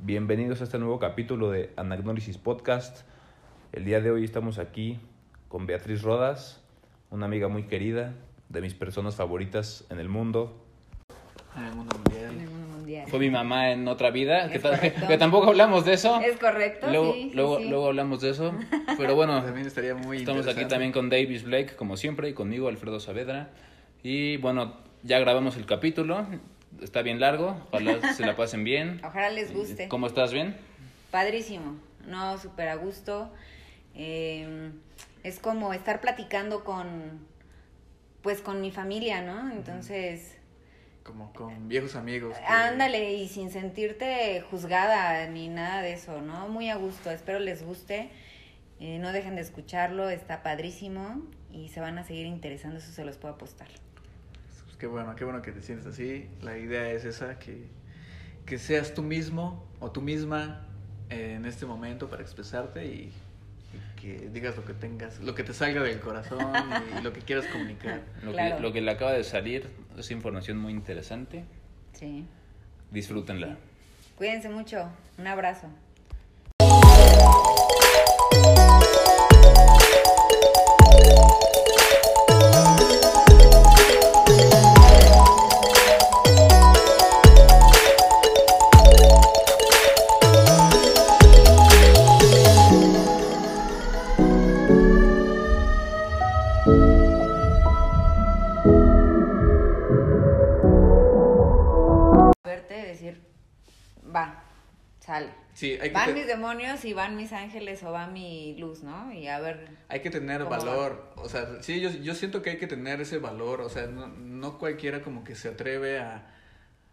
Bienvenidos a este nuevo capítulo de Anagnólisis Podcast. El día de hoy estamos aquí con Beatriz Rodas, una amiga muy querida, de mis personas favoritas en el mundo. En el mundo mundial. En el mundo mundial. Fue mi mamá en otra vida, que, que- correcto. que tampoco hablamos de eso. Es correcto, Luego, sí, luego, sí. luego hablamos de eso. Pero bueno, También estaría muy estamos aquí también con Davis Blake, como siempre, y conmigo, Alfredo Saavedra. Y bueno, ya grabamos el capítulo. Está bien largo, ojalá se la pasen bien. Ojalá les guste. ¿Cómo estás? ¿Bien? Padrísimo, no, súper a gusto. Eh, es como estar platicando con, pues con mi familia, ¿no? Entonces, Como con viejos amigos. que- ándale y sin sentirte juzgada ni nada de eso, ¿no? Muy a gusto, espero les guste. Eh, no dejen de escucharlo, está padrísimo y se van a seguir interesando, eso se los puedo apostar. Qué bueno, qué bueno que te sientes así. La idea es esa, que, que seas tú mismo o tú misma en este momento para expresarte y, y que digas lo que tengas, lo que te salga del corazón y, lo que quieras comunicar. Lo, Claro. que, lo que le acaba de salir es información muy interesante. Sí. Disfrútenla. Cuídense mucho, un abrazo. Sí, hay que, Van te- mis demonios y van mis ángeles o va mi luz, ¿no? Y a ver, hay que tener valor. O sea, sí, yo, yo siento que hay que tener ese valor. O sea, no, no cualquiera como que se atreve a...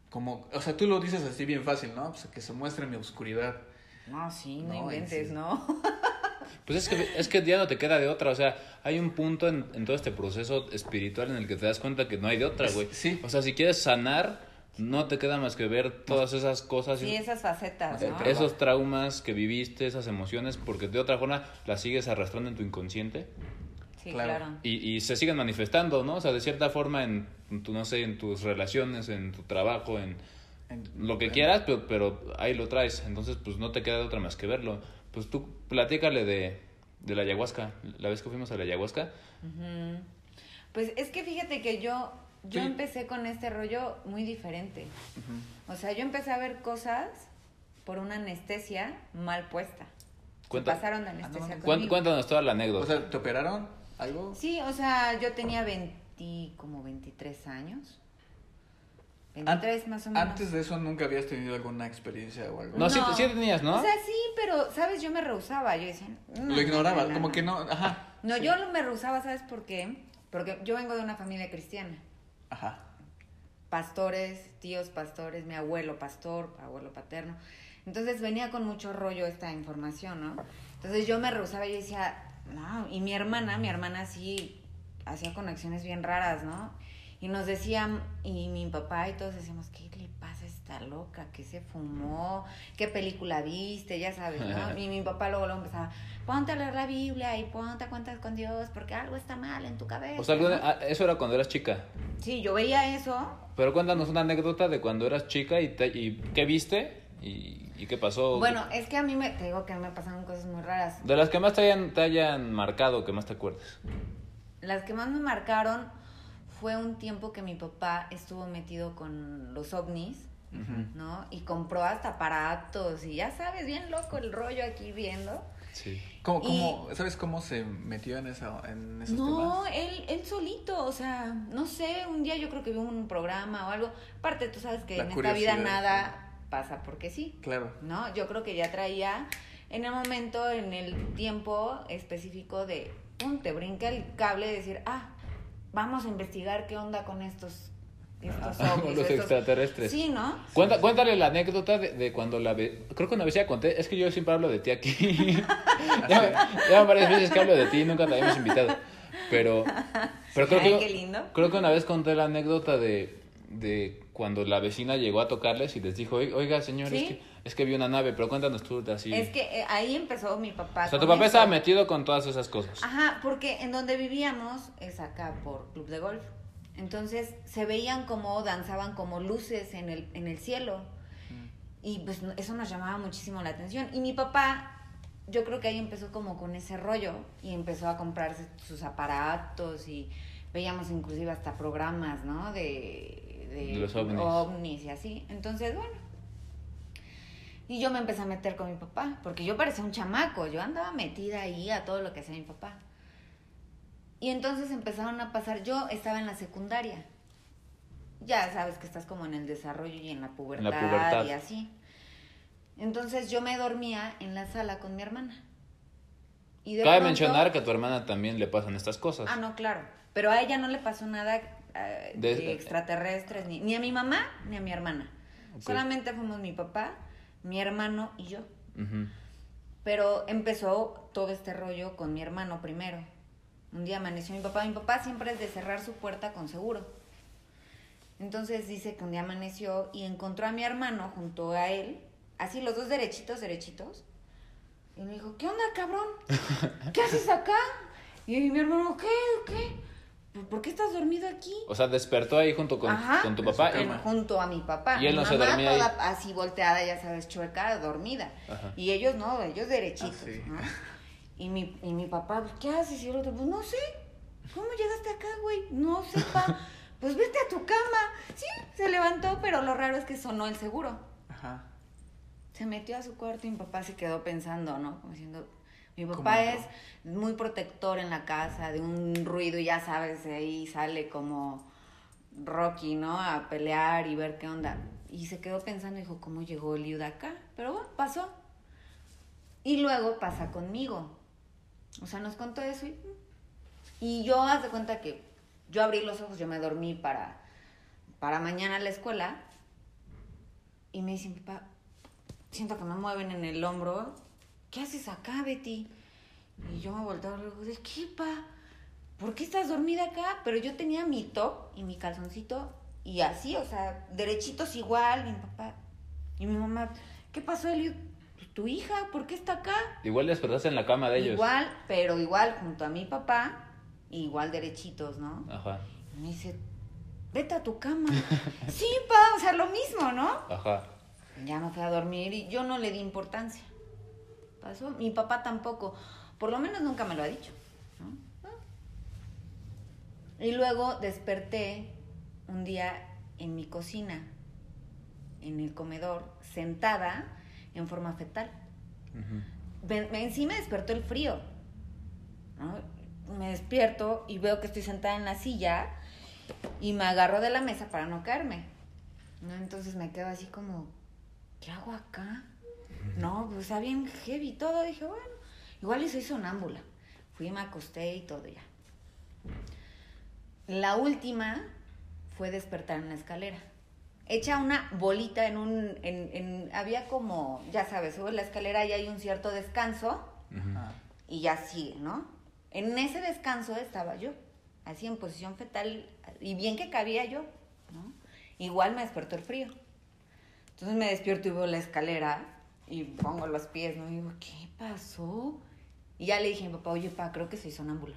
Como, o sea, tú lo dices así bien fácil, ¿no? Pues que se muestre mi oscuridad. no, sí, no, No, inventes, sí. ¿no? Pues es que, es que ya no te queda de otra. O sea, hay un punto en, en todo este proceso espiritual en el que te das cuenta que no hay de otra, güey. Sí. O sea, si quieres sanar, no te queda más que ver todas esas cosas. Sí, esas facetas, Esos traumas que viviste, esas emociones, porque de otra forma las sigues arrastrando en tu inconsciente Sí, Claro. claro. y, y se siguen manifestando, ¿no? O sea, de cierta forma en, tu, no sé, en tus relaciones, en tu trabajo, en En- lo que en- quieras, pero, pero ahí lo traes. Entonces, pues no te queda de otra más que verlo. Pues tú platícale de, de la ayahuasca. La vez que fuimos a la ayahuasca. Pues es que fíjate que yo, yo Sí. empecé con este rollo muy diferente. Ujú. O sea, yo empecé a ver cosas por una anestesia mal puesta. Cuenta- pasaron de anestesia Ah, no, conmigo. cuéntanos toda la O anécdota. sea, ¿te operaron algo? Sí, o sea, yo tenía 20, como 23 años. 23 más o menos. Antes de eso nunca habías tenido alguna experiencia o algo. no, Sí, No. sí tenías, ¿no? O sea, sí, pero, ¿sabes? Yo me rehusaba. Yo decía, no, Lo ignoraba, no, no, como no. que no, ajá. No, Sí. yo me rehusaba, ¿sabes por qué? Porque yo vengo de una familia cristiana. Ajá. Pastores, tíos pastores, mi abuelo pastor, abuelo paterno. Entonces venía con mucho rollo esta información, ¿no? Entonces yo me rehusaba y decía, no, y mi hermana, mi hermana sí hacía conexiones bien raras, ¿no? Y nos decían, y mi papá y todos decíamos, ¿qué le esta loca? ¿Qué se fumó? ¿Qué película viste? Ya sabes, ¿no? Y mi papá luego, luego empezaba, ponte a leer la Biblia y ponte a cuentas con Dios porque algo está mal en tu cabeza. O sea, ah, eso era cuando eras chica. Sí, yo veía eso Pero cuéntanos una anécdota de cuando eras chica y, te- y qué viste y, y qué pasó. Bueno, es que a mí me, te digo que me pasaron cosas muy raras. De las que más te hayan, te hayan marcado, que más te acuerdes. Las que más me marcaron fue un tiempo que mi papá estuvo metido con los ovnis, ¿no? Y compró hasta aparatos y ya sabes, bien loco el rollo aquí viendo. Sí. ¿Cómo, Y- cómo, ¿Sabes cómo se metió en, esa, en esos No, temas? él, él solito, o sea, no sé, un día yo creo que vio un programa o algo. Aparte, tú sabes que La en esta vida nada pasa porque sí. Claro. ¿no? Yo creo que ya traía en el momento, en el tiempo específico de, pum, te brinca el cable de decir, ah, vamos a investigar qué onda con estos, estos Ah, los estos- extraterrestres. Sí, ¿no? Cuenta, cuéntale la anécdota de, de cuando la ve. Creo que una vez ya conté. Es que yo siempre hablo de ti aquí. ya, ya varias veces que hablo de ti, nunca te habíamos invitado. Pero, pero creo, Ay, que, qué lindo. creo que una vez conté la anécdota de, de cuando la vecina llegó a tocarles y les dijo: "Oiga, señor, es, que, es que vi una nave, pero cuéntanos tú así. Es que eh, ahí empezó mi papá. o sea, tu papá eso. estaba metido con todas esas cosas. Ajá, porque en donde vivíamos es acá por Club de Golf. Entonces se veían como danzaban como luces en el, en el cielo. Y pues eso nos llamaba muchísimo la atención. Y mi papá, yo creo que ahí empezó como con ese rollo y empezó a comprarse sus aparatos y veíamos inclusive hasta programas, ¿no? De, de, De los ovnis. ovnis y así. Entonces, bueno. Y yo me empecé a meter con mi papá, porque yo parecía un chamaco, yo andaba metida ahí a todo lo que hacía mi papá. Y entonces empezaron a pasar, yo estaba en la secundaria. Ya sabes que estás como en el desarrollo y en la pubertad, pubertad. y así. Entonces yo me dormía en la sala con mi hermana. Y de Cabe pronto- mencionar que a tu hermana también le pasan estas cosas. Ah, no, claro. Pero a ella no le pasó nada eh, De- de, extraterrestres, ni, ni a mi mamá ni a mi hermana. Solamente fuimos mi papá, mi hermano y yo. Pero empezó todo este rollo con mi hermano primero. Un día amaneció mi papá. Mi papá siempre es de cerrar su puerta con seguro. Entonces dice que un día amaneció y encontró a mi hermano junto a él, así los dos derechitos, derechitos. Y me dijo, ¿qué onda, cabrón? ¿Qué haces acá? Y mi hermano, ¿qué? ¿Qué? "¿Por- ¿Por qué estás dormido aquí? O sea, despertó ahí junto con, Ajá. con tu papá. y- junto a mi papá. Y él Mi no se mamá dormía ahí. toda así volteada, ya sabes, chueca, dormida. Ajá. Y ellos no, ellos derechitos, Ah, sí. ¿no? Y mi, y mi papá, pues, ¿qué haces? Y el otro, pues, no sé. ¿Cómo llegaste acá, güey? No sé, pa. Pues vete a tu cama. Sí, se levantó, pero lo raro es que sonó el seguro. Ajá. Se metió a su cuarto y mi papá se quedó pensando, ¿no? Como diciendo, mi ¿Cómo papá es muy protector en la casa, de un ruido, ya sabes, ahí sale como Rocky, ¿no? A pelear y ver qué onda. Y se quedó pensando, dijo, ¿cómo llegó Eliud acá? Pero bueno, pasó. Y luego pasa conmigo. O sea, nos contó eso y, y yo, haz de cuenta que yo abrí los ojos, yo me dormí para, para mañana a la escuela. Y me dice mi papá, siento que me mueven en el hombro. ¿Qué haces acá, Betty? Y yo me volteo a ver, ¿de qué, pa? ¿Por qué estás dormida acá? Pero yo tenía mi top y mi calzoncito y así, o sea, derechitos igual, mi papá. Y mi mamá, ¿qué pasó, Eliud? "Pues, Tu hija, ¿por qué está acá? Igual despertaste en la cama de ellos. Igual, pero igual junto a mi papá, igual derechitos, ¿no? Ajá, Y me dice, vete a tu cama. sí, pa, o sea, lo mismo, ¿no? ajá. Ya me fui a dormir y yo no le di importancia. Pasó. Mi papá tampoco. Por lo menos nunca me lo ha dicho. ¿no? Y luego desperté un día en mi cocina, en el comedor, sentada en forma fetal. Ujú. Me- me- sí me despertó el frío. ¿no? Me despierto y veo que estoy sentada en la silla y me agarro de la mesa para no caerme. ¿no? Entonces me quedo así como, ¿qué hago acá? No, pues está bien heavy todo. Dije, bueno, igual y soy sonámbula. Fui me acosté y todo ya. La última fue despertar en la escalera. Hecha una bolita en un... En, en- había como, ya sabes, sube la escalera y hay un cierto descanso. Ah, y ya sigue, ¿no? En ese descanso estaba yo, así en posición fetal, y bien que cabía yo, ¿no? Igual me despertó el frío. Entonces me despierto y veo la escalera y pongo los pies, ¿no? Y digo, ¿qué pasó? Y ya le dije a mi papá, oye, pa, creo que soy sonámbula.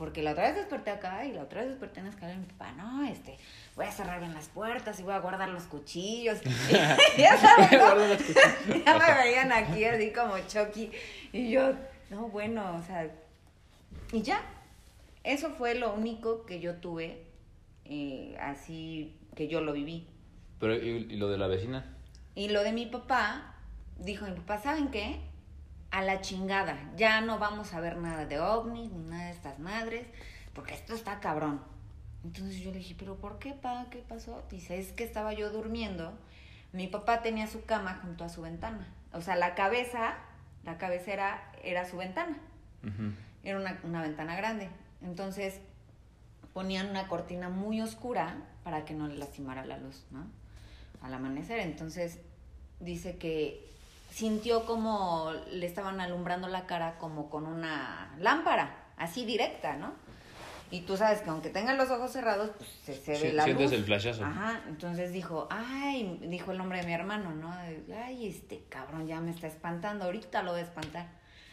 Porque la otra vez desperté acá y la otra vez desperté en la escalera y mi papá, no, este, voy a cerrar bien las puertas y voy a guardar los cuchillos. ya sabes, ¿no? Ya me veían aquí así como Chucky. Y yo, no, bueno, o sea. Y ya. Eso fue lo único que yo tuve, eh, así que yo lo viví. Pero, ¿y, y lo de la vecina? Y lo de mi papá, dijo mi papá, ¿saben qué? A la chingada, ya no vamos a ver nada de ovnis ni nada de estas madres, porque esto está cabrón. Entonces yo le dije, ¿pero por qué, pa? ¿Qué pasó? Dice, es que estaba yo durmiendo, mi papá tenía su cama junto a su ventana. O sea, la cabeza, la cabecera era su ventana, era una, una ventana grande. Entonces ponían una cortina muy oscura para que no le lastimara la luz, ¿no? Al amanecer. Entonces dice que sintió como le estaban alumbrando la cara como con una lámpara, así directa, ¿no? Y tú sabes que aunque tengan los ojos cerrados, pues se, se Sí, ve la sientes luz. el flashazo. Ajá, entonces dijo, ay, dijo el nombre de mi hermano, ¿no? Ay, este cabrón ya me está espantando, ahorita lo voy a espantar.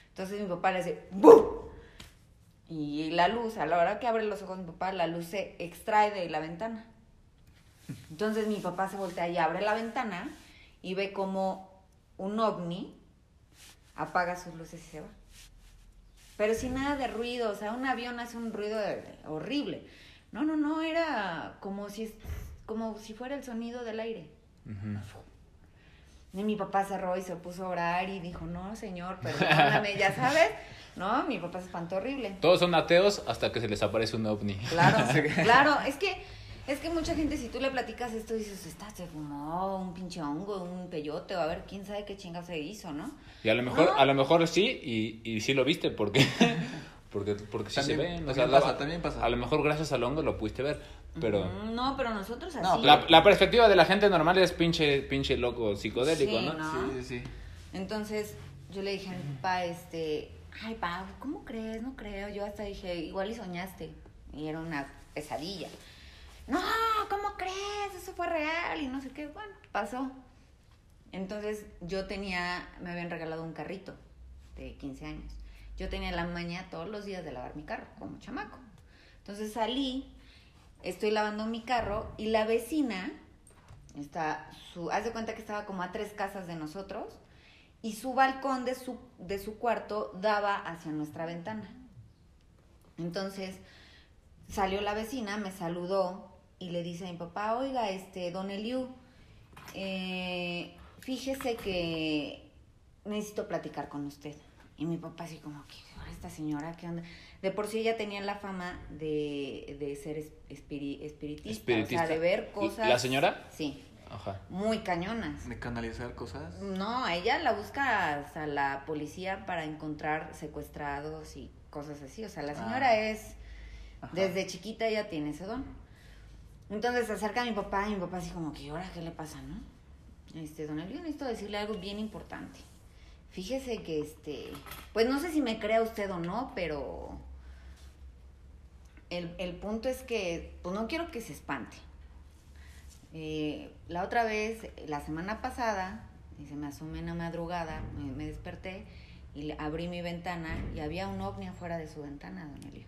Entonces mi papá le dice, ¡bum! Y la luz, a la hora que abre los ojos mi papá, la luz se extrae de la ventana. Entonces mi papá se voltea y abre la ventana y ve como un ovni apaga sus luces y se va. Pero sin nada de ruido, o sea, un avión hace un ruido de- horrible. No, no, no, era como si, como si fuera el sonido del aire. Y mi papá cerró y se puso a orar y dijo, no, señor, perdóname, ya sabes. No, mi papá se espantó horrible. Todos son ateos hasta que se les aparece un ovni. Claro, claro, es que, es que mucha gente, si tú le platicas esto, dices, está, se fumó un pinche hongo, un peyote, o a ver, quién sabe qué chinga se hizo, ¿no? Y a lo mejor, No. a lo mejor sí, y, y sí lo viste, porque, porque, porque sí También- se ven. o también sea, pasa, la- también pasa. A lo mejor gracias al hongo lo pudiste ver, pero... No, pero nosotros así. No, La, la perspectiva de la gente normal es pinche, pinche loco psicodélico, Sí, ¿no? no. Sí, sí, sí. Entonces yo le dije a mi papá, este, ay, pa, ¿cómo crees? No creo. Yo hasta dije, igual y soñaste. Y era una pesadilla. No, ¿cómo crees? Eso fue real y no sé qué. Bueno, pasó. Entonces yo tenía, me habían regalado un carrito de 15 años. Yo tenía la maña todos los días de lavar mi carro, como chamaco. Entonces salí, estoy lavando mi carro y la vecina está, su, haz de cuenta que estaba como a tres casas de nosotros y su balcón de su, de su cuarto daba hacia nuestra ventana. Entonces salió la vecina, me saludó y le dice a mi papá, oiga, este, don Eliu, eh, fíjese que necesito platicar con usted. Y mi papá así como, ¿qué esta señora? ¿Qué onda? De por sí ella tenía la fama de, de ser es- espiri- espiritista, Espiritista. o sea, de ver cosas. ¿La señora? Sí, Ajá. muy cañonas. De canalizar cosas. No, ella la busca hasta la policía para encontrar secuestrados y cosas así. O sea, la señora Ah. es, Ajá. desde chiquita ella tiene ese don. Entonces se acerca a mi papá y mi papá así como que, ¿ahora qué le pasa, no? Este, don Elio, necesito decirle algo bien importante. Fíjese que, este, pues no sé si me crea usted o no, pero el, el punto es que, pues no quiero que se espante. Eh, la otra vez, la semana pasada, y se me asomé en la madrugada, me, desperté y abrí mi ventana y había un ovni afuera de su ventana, don Elio.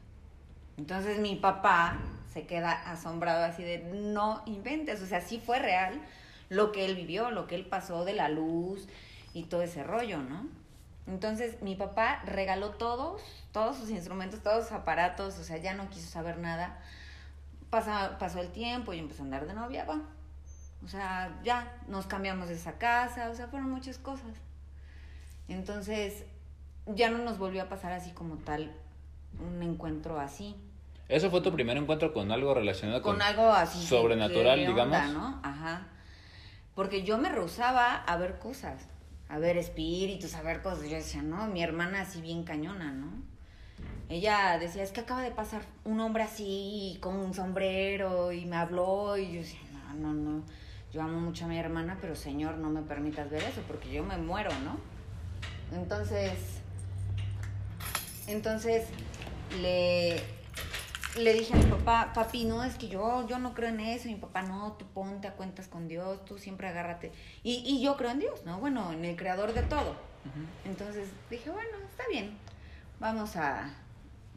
Entonces mi papá se queda asombrado así de, no inventes, o sea, sí fue real lo que él vivió, lo que él pasó de la luz y todo ese rollo, ¿no? Entonces mi papá regaló todos, todos sus instrumentos, todos sus aparatos, o sea, ya no quiso saber nada. Pasó el tiempo y empezó a andar de novia, va. O sea, ya nos cambiamos de esa casa, o sea, fueron muchas cosas. Entonces, ya no nos volvió a pasar así como tal un encuentro así. ¿Eso fue tu primer encuentro con algo relacionado con, Con algo así. sobrenatural, ¿qué onda, digamos? ¿no? Ajá. Porque yo me rehusaba a ver cosas, a ver espíritus, a ver cosas. Yo decía, no, mi hermana así bien cañona, ¿no? Ella decía, es que acaba de pasar un hombre así, con un sombrero, y me habló, y yo decía, no, no, no. Yo amo mucho a mi hermana, pero señor, no me permitas ver eso, porque yo me muero, ¿no? Entonces, entonces le, le dije a mi papá, papi, no, es que yo, yo no creo en eso. Y mi papá, no, tú ponte a cuentas con Dios, tú siempre agárrate. Y, y yo creo en Dios, ¿no? Bueno, en el creador de todo. Entonces dije, bueno, está bien, vamos a,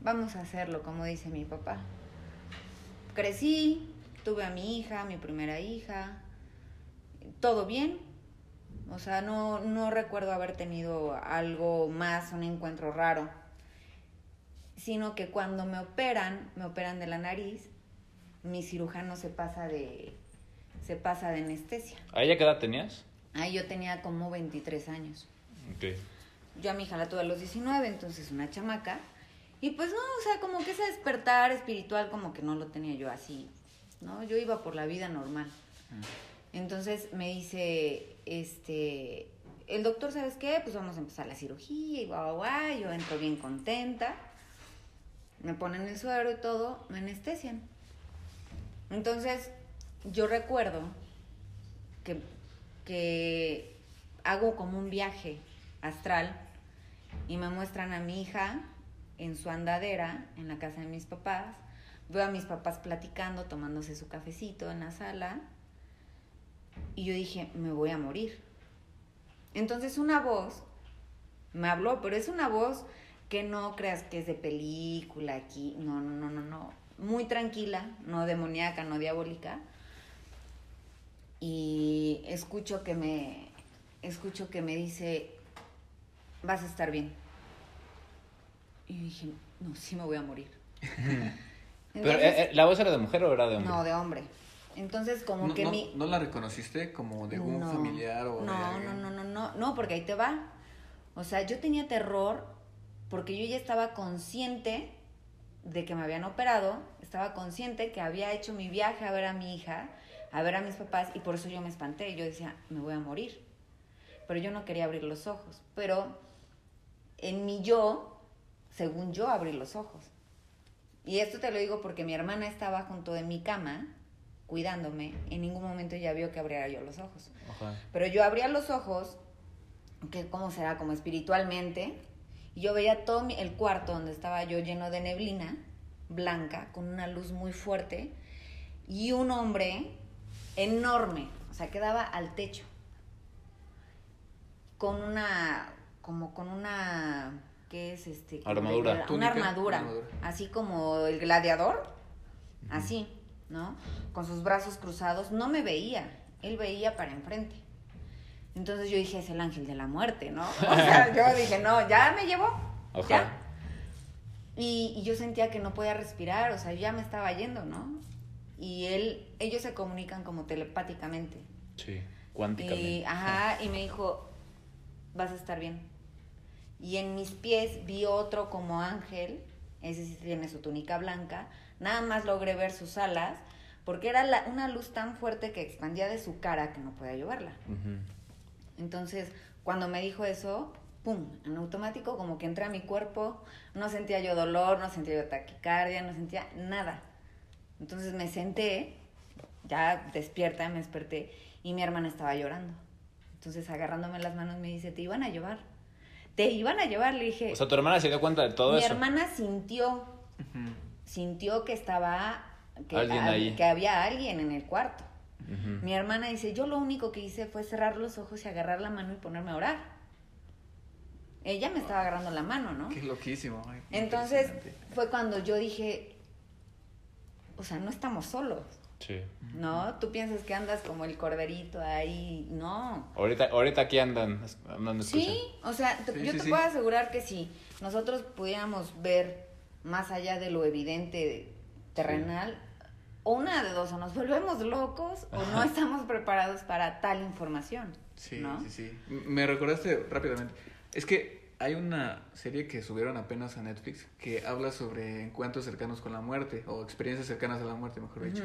vamos a hacerlo, como dice mi papá. Crecí, tuve a mi hija, mi primera hija, todo bien. O sea, no, no recuerdo haber tenido algo más, un encuentro raro sino que cuando me operan, me operan de la nariz, mi cirujano se pasa de se pasa de anestesia. ¿A ella qué edad tenías? Ahí yo tenía como 23 años. Ok. Yo a mi hija la tuve a los 19, entonces una chamaca. Y pues no, o sea, como que ese despertar espiritual como que no lo tenía yo así, ¿no? Yo iba por la vida normal. Entonces me dice, este, el doctor, ¿sabes qué? Pues vamos a empezar la cirugía y guau, guau, guau. Yo entro bien contenta. Me ponen el suero y todo, me anestesian. Entonces, yo recuerdo que, que hago como un viaje astral y me muestran a mi hija en su andadera en la casa de mis papás. Veo a mis papás platicando, tomándose su cafecito en la sala. Y yo dije, me voy a morir. Entonces una voz me habló, pero es una voz que no creas que es de película aquí. No, no, no, no, no. Muy tranquila, no demoníaca, no diabólica. y escucho que me escucho que me dice vas a estar bien y dije no sí me voy a morir Pero, Entonces- eh, eh, ¿La voz era de mujer o era de hombre? no de hombre entonces como ¿No, que no- mi no la reconociste como de un No. familiar o de no, alguien? no, no, no, no, no, porque ahí te va. O sea, yo tenía terror porque yo ya estaba consciente de que me habían operado, estaba consciente que había hecho mi viaje a ver a mi hija, a ver a mis papás, y por eso yo me espanté. Yo decía, me voy a morir. Pero yo no quería abrir los ojos. Pero en mi yo, según yo, abrí los ojos. Y esto te lo digo porque mi hermana estaba junto de mi cama, cuidándome. En ningún momento ella vio que abriera yo los ojos. Pero yo abría los ojos, que cómo será, como espiritualmente, y yo veía todo mi- el cuarto donde estaba yo lleno de neblina blanca, con una luz muy fuerte, y un hombre enorme, o sea, que daba al techo, con una, como con una, ¿qué es este? Una armadura, una armadura. así como el gladiador, así, ¿no? Con sus brazos cruzados, no me veía, él veía para enfrente. Entonces yo dije, es el ángel de la muerte, ¿no? O sea, yo dije, no, ya me llevó. Ya. Y, y yo sentía que no podía respirar, o sea, ya me estaba yendo, ¿no? Y él, ellos se comunican como telepáticamente. Sí, cuánticamente. Y, ajá, y me dijo, vas a estar bien. Y en mis pies vi otro como ángel, ese sí tiene su túnica blanca, nada más logré ver sus alas, porque era la- una luz tan fuerte que expandía de su cara que no podía llevarla. Ujú. Entonces, cuando me dijo eso, pum, en automático como que entré a mi cuerpo, no sentía yo dolor, no sentía yo taquicardia, no sentía nada. Entonces me senté, ya despierta, me desperté y mi hermana estaba llorando. Entonces agarrándome las manos me dice, te iban a llevar. Te iban a llevar, le dije. O sea, tu hermana se dio cuenta de todo mi eso. hermana sintió, sintió que estaba, que, Alguien ahí. que había alguien en el cuarto. Mi hermana dice, yo lo único que hice fue cerrar los ojos y agarrar la mano y ponerme a orar. Ella me estaba agarrando la mano, ¿no? Qué loquísimo. ay, Entonces fue cuando yo dije, o sea, no estamos solos, Sí. ¿no? Tú piensas que andas como el corderito ahí, no. Ahorita, ahorita aquí andan, andan Sí, o sea, te- Sí, yo sí, te sí. puedo asegurar que si nosotros pudiéramos ver más allá de lo evidente terrenal, o una de dos, o nos volvemos locos o no estamos preparados para tal información. Sí, ¿no? sí, sí. Me recordaste rápidamente. Es que hay una serie que subieron apenas a Netflix que habla sobre encuentros cercanos con la muerte o experiencias cercanas a la muerte, mejor dicho.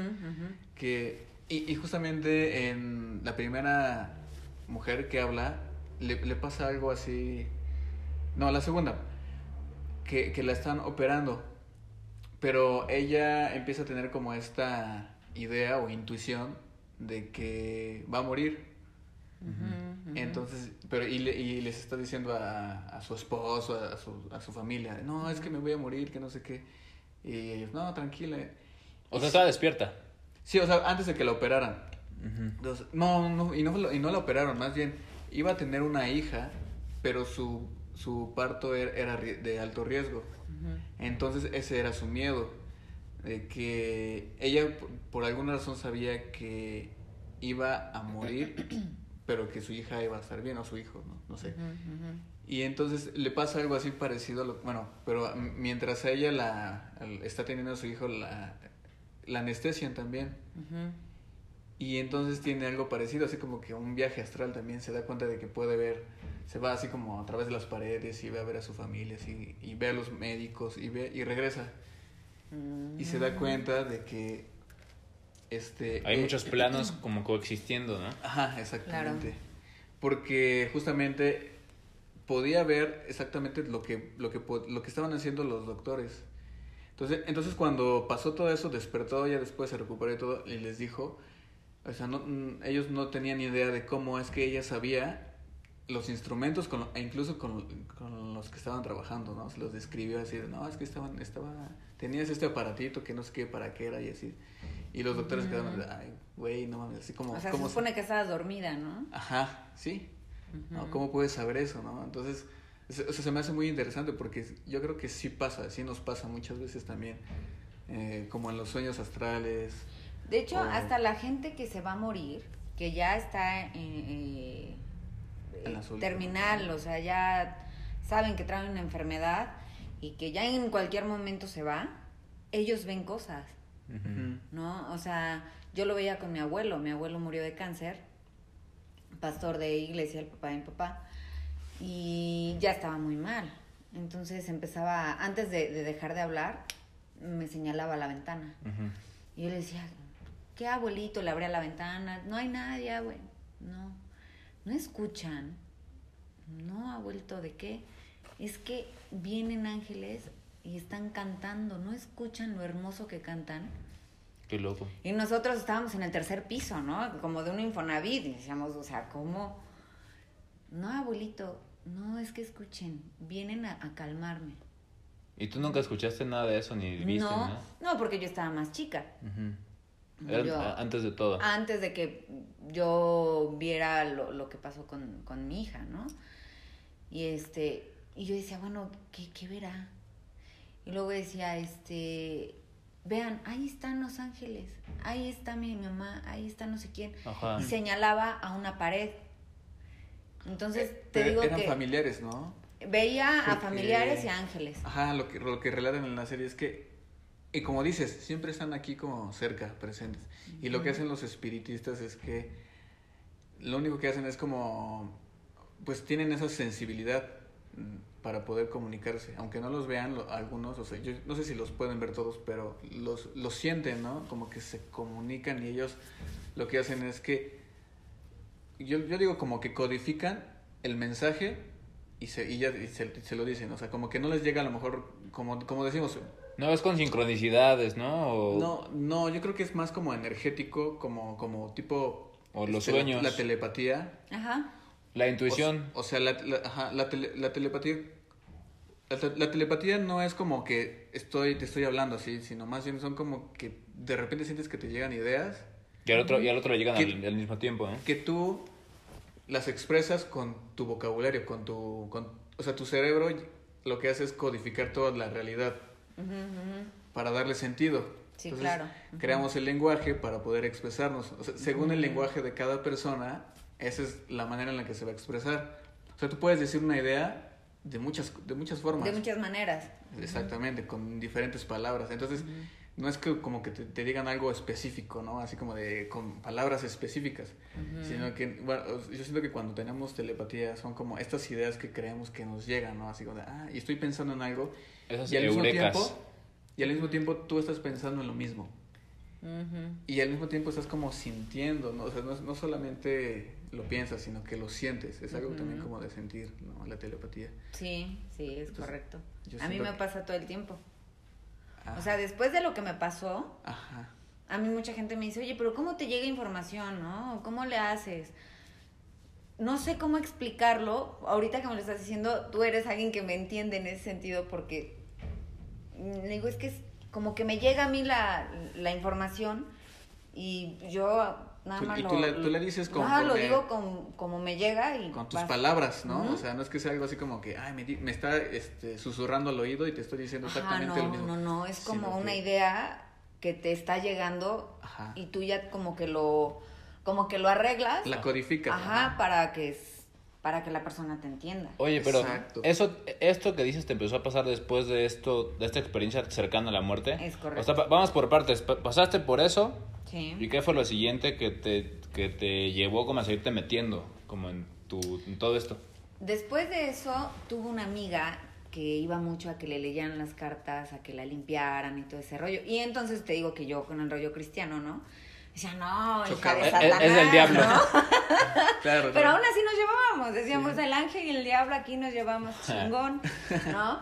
Que, y, y justamente en la primera mujer que habla, le, le pasa algo así. No, la segunda, que, que la están operando. Pero ella empieza a tener como esta idea o intuición de que va a morir. Entonces, pero y, le- y les está diciendo a, a su esposo, a su, a su familia, no, es que me voy a morir, que no sé qué. Y ellos, no, tranquila. O sea, estaba despierta. Sí, o sea, antes de que la operaran. Entonces, no, no, y no, y no la operaron, más bien iba a tener una hija, pero su, su parto era, era de alto riesgo. Entonces ese era su miedo, de que ella por- alguna razón sabía que iba a morir, pero que su hija iba a estar bien, o su hijo, no, no sé. Y entonces le pasa algo así parecido, a lo, bueno, pero mientras a ella la, está teniendo a su hijo, la, la anestesian también. Y entonces tiene algo parecido, así como que un viaje astral también, se da cuenta de que puede ver, se va así como a través de las paredes y ve a ver a su familia, así, y ve a los médicos y ve y regresa. Y se da cuenta de que este Hay eh, muchos planos como coexistiendo, ¿no? Ajá, exactamente. Porque justamente podía ver exactamente lo que, lo que, po- lo que estaban haciendo los doctores. Entonces, entonces cuando pasó todo eso, despertó, ya después se recuperó y todo, y les dijo, o sea, no, mm, ellos no tenían ni idea de cómo es que ella sabía los instrumentos con, e incluso con, con los que estaban trabajando, ¿no? Se los describió así, no, es que estaban, estaba, tenías este aparatito que no sé qué para qué era y así. Y los doctores Ujú. quedaron, de, ay, güey, no mames, así como... O sea, se ¿cómo supone que estabas dormida, ¿no? Ajá, sí. ¿no? Ujú. ¿Cómo puedes saber eso, no? Entonces, se- o sea, se me hace muy interesante porque yo creo que sí pasa, sí nos pasa muchas veces también, eh, como en los sueños astrales. De hecho, o- hasta la gente que se va a morir, que ya está eh, eh, terminal, o sea, ya saben que traen una enfermedad y que ya en cualquier momento se va, ellos ven cosas. ¿no? O sea, yo lo veía con mi abuelo, mi abuelo murió de cáncer, pastor de iglesia, el papá de mi papá, y ya estaba muy mal. Entonces empezaba, antes de, de dejar de hablar, me señalaba a la ventana. Y yo le decía, ¿qué abuelito? Le abría la ventana, no hay nadie, abuelo. No, no escuchan. No, abuelito, ¿de qué? Es que vienen ángeles y están cantando, no escuchan lo hermoso que cantan. Qué loco. Y nosotros estábamos en el tercer piso, ¿no? Como de un Infonavit. Y decíamos, o sea, ¿cómo? No, abuelito, no es que escuchen, vienen a, a calmarme. ¿Y tú nunca escuchaste nada de eso ni viste no, no, porque yo estaba más chica. Yo- a- antes de todo. antes de que yo viera lo, lo que pasó con, con mi hija, ¿no? Y este, y yo decía, bueno, ¿qué, qué verá? Y luego decía, este, vean, ahí están los ángeles, ahí está mi mamá, ahí está no sé quién. Ajá. Y señalaba a una pared. Entonces, te Pero digo eran que familiares, ¿no? veía a familiares y ángeles. Ajá, lo que, lo que relatan en la serie es que, y como dices, siempre están aquí como cerca, presentes. Y lo que hacen los espiritistas es que lo único que hacen es como, pues tienen esa sensibilidad mm, para poder comunicarse, aunque no los vean lo- algunos, o sea, yo no sé si los pueden ver todos, pero los, los sienten, ¿no? Como que se comunican y ellos lo que hacen es que, yo, yo digo como que codifican el mensaje y se, y ya, y se, se lo dicen, o sea, como que no les llega a lo mejor, como, como decimos, No, es con sincronicidades, ¿no? O, no, no, yo creo que es más como energético, como, como tipo... O los este, sueños. La, telepatía. Ajá. La intuición. O, o sea, la, la- ajá, la, tele- la telepatía... La, te- la telepatía no es como que estoy, te estoy hablando así, sino más bien son como que de repente sientes que te llegan ideas y, al otro, y al otro le llegan ¿Qué- al, al mismo tiempo, ¿no? que tú las expresas con tu vocabulario, con tu... Con, o sea, tu cerebro lo que hace es codificar toda la realidad Para darle sentido. Sí, Entonces, claro. Creamos el lenguaje para poder expresarnos. O sea, según el lenguaje de cada persona, esa es la manera en la que se va a expresar. O sea, tú puedes decir una idea de muchas, de muchas formas. De muchas maneras. Exactamente, con diferentes palabras. Entonces, no es que como que te, te digan algo específico, ¿no? Así como de con palabras específicas, sino que, bueno, yo siento que cuando tenemos telepatía son como estas ideas que creemos que nos llegan, ¿no? Así como de, ah, y estoy pensando en algo, Esas y al mismo tiempo, y al mismo tiempo tú estás pensando en lo mismo. Y al mismo tiempo estás como sintiendo, ¿no? O sea, no, no solamente lo piensas, sino que lo sientes. Es algo también como de sentir, ¿no? La telepatía. Sí, sí, es Entonces, correcto. A mí me que- pasa todo el tiempo. Ah, O sea, después de lo que me pasó, Ajá. a mí mucha gente me dice, oye, pero ¿cómo te llega información, no? ¿Cómo le haces? No sé cómo explicarlo. Ahorita que me lo estás diciendo, tú eres alguien que me entiende en ese sentido porque, le digo, es que es como que me llega a mí la, la información y yo nada más y lo... tú la- tú la dices Ajá, lo digo con- como me llega y... Con tus vas- palabras, ¿no? Ujú. O sea, no es que sea algo así como que, ay, me, di- me está este, susurrando al oído y te estoy diciendo Ajá, exactamente no, lo mismo. no, no, es como Sino una que- idea que te está llegando Ajá. y tú ya como que lo como que lo arreglas. La codificas. Ajá, para que para que la persona te entienda. Oye, pero Exacto. eso, esto que dices te empezó a pasar después de esto, de esta experiencia cercana a la muerte. Es correcto. O sea, pa- vamos por partes. Pa- Pasaste por eso Sí. y qué fue lo siguiente que te, que te llevó como a seguirte metiendo como en tu, en todo esto. Después de eso, tuve una amiga que iba mucho a que le leyeran las cartas, a que la limpiaran y todo ese rollo. Y entonces te digo que yo con el rollo cristiano, ¿no? Decía, no, hija Chocaba. de Es- Satanás. es del diablo. ¿no? Claro, Pero aún así nos llevábamos, decíamos el ángel y el diablo aquí nos llevamos chingón, ¿no?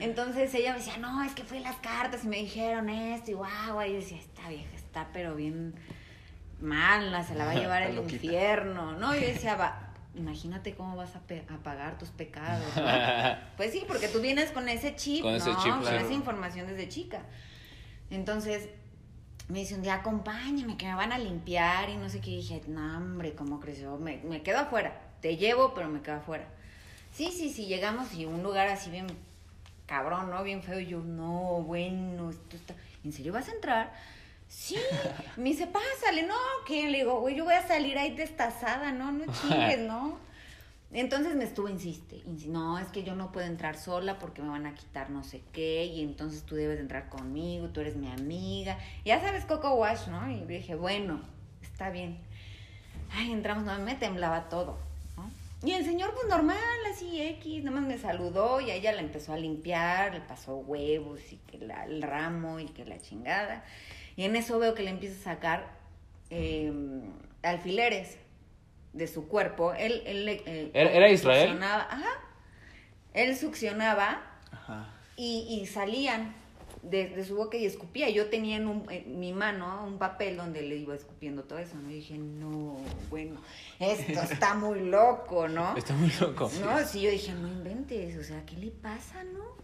Entonces ella me decía, no, es que fui a las cartas y me dijeron esto y guau, y yo decía, esta vieja está pero bien mala, se la va a llevar el infierno, ¿no? Y yo decía, va, imagínate cómo vas a, pagar tus pecados, ¿no? Pues sí, porque tú vienes con ese chip, Con ¿no? ese chip, con esa información desde chica. Entonces, me dice un día, acompáñame, que me van a limpiar y no sé qué. Y dije, no, hombre, ¿cómo creció? Me, me quedo afuera. Te llevo, pero me quedo afuera. Sí, sí, sí, llegamos y un lugar así bien cabrón, ¿no? Bien feo. Y yo, no, bueno, esto está... ¿En serio vas a entrar? Sí, me dice, pásale, no, ¿qué? Le digo, güey, yo voy a salir ahí destazada, no, no chingues, ¿no? Entonces me estuvo, insiste, insiste, no, es que yo no puedo entrar sola porque me van a quitar no sé qué, y entonces tú debes entrar conmigo, tú eres mi amiga. Ya sabes, Coco Wash, ¿no? Y dije, bueno, está bien. Ay, entramos, no, me temblaba todo. Y el señor, pues normal, así X, nada más me saludó y a ella la empezó a limpiar, le pasó huevos y que el ramo y que la chingada. Y en eso veo que le empieza a sacar eh, alfileres de su cuerpo. Él, él, eh, ¿Era- era Israel? succionaba- Ajá. Él succionaba Ajá. y, y salían de, de su boca y escupía. Yo tenía en, un- en mi mano un papel donde le iba escupiendo todo eso. ¿no? Y dije, no, bueno, esto está muy loco, ¿no? Está muy loco. No, sí, yo dije, no inventes, o sea, ¿qué le pasa, no?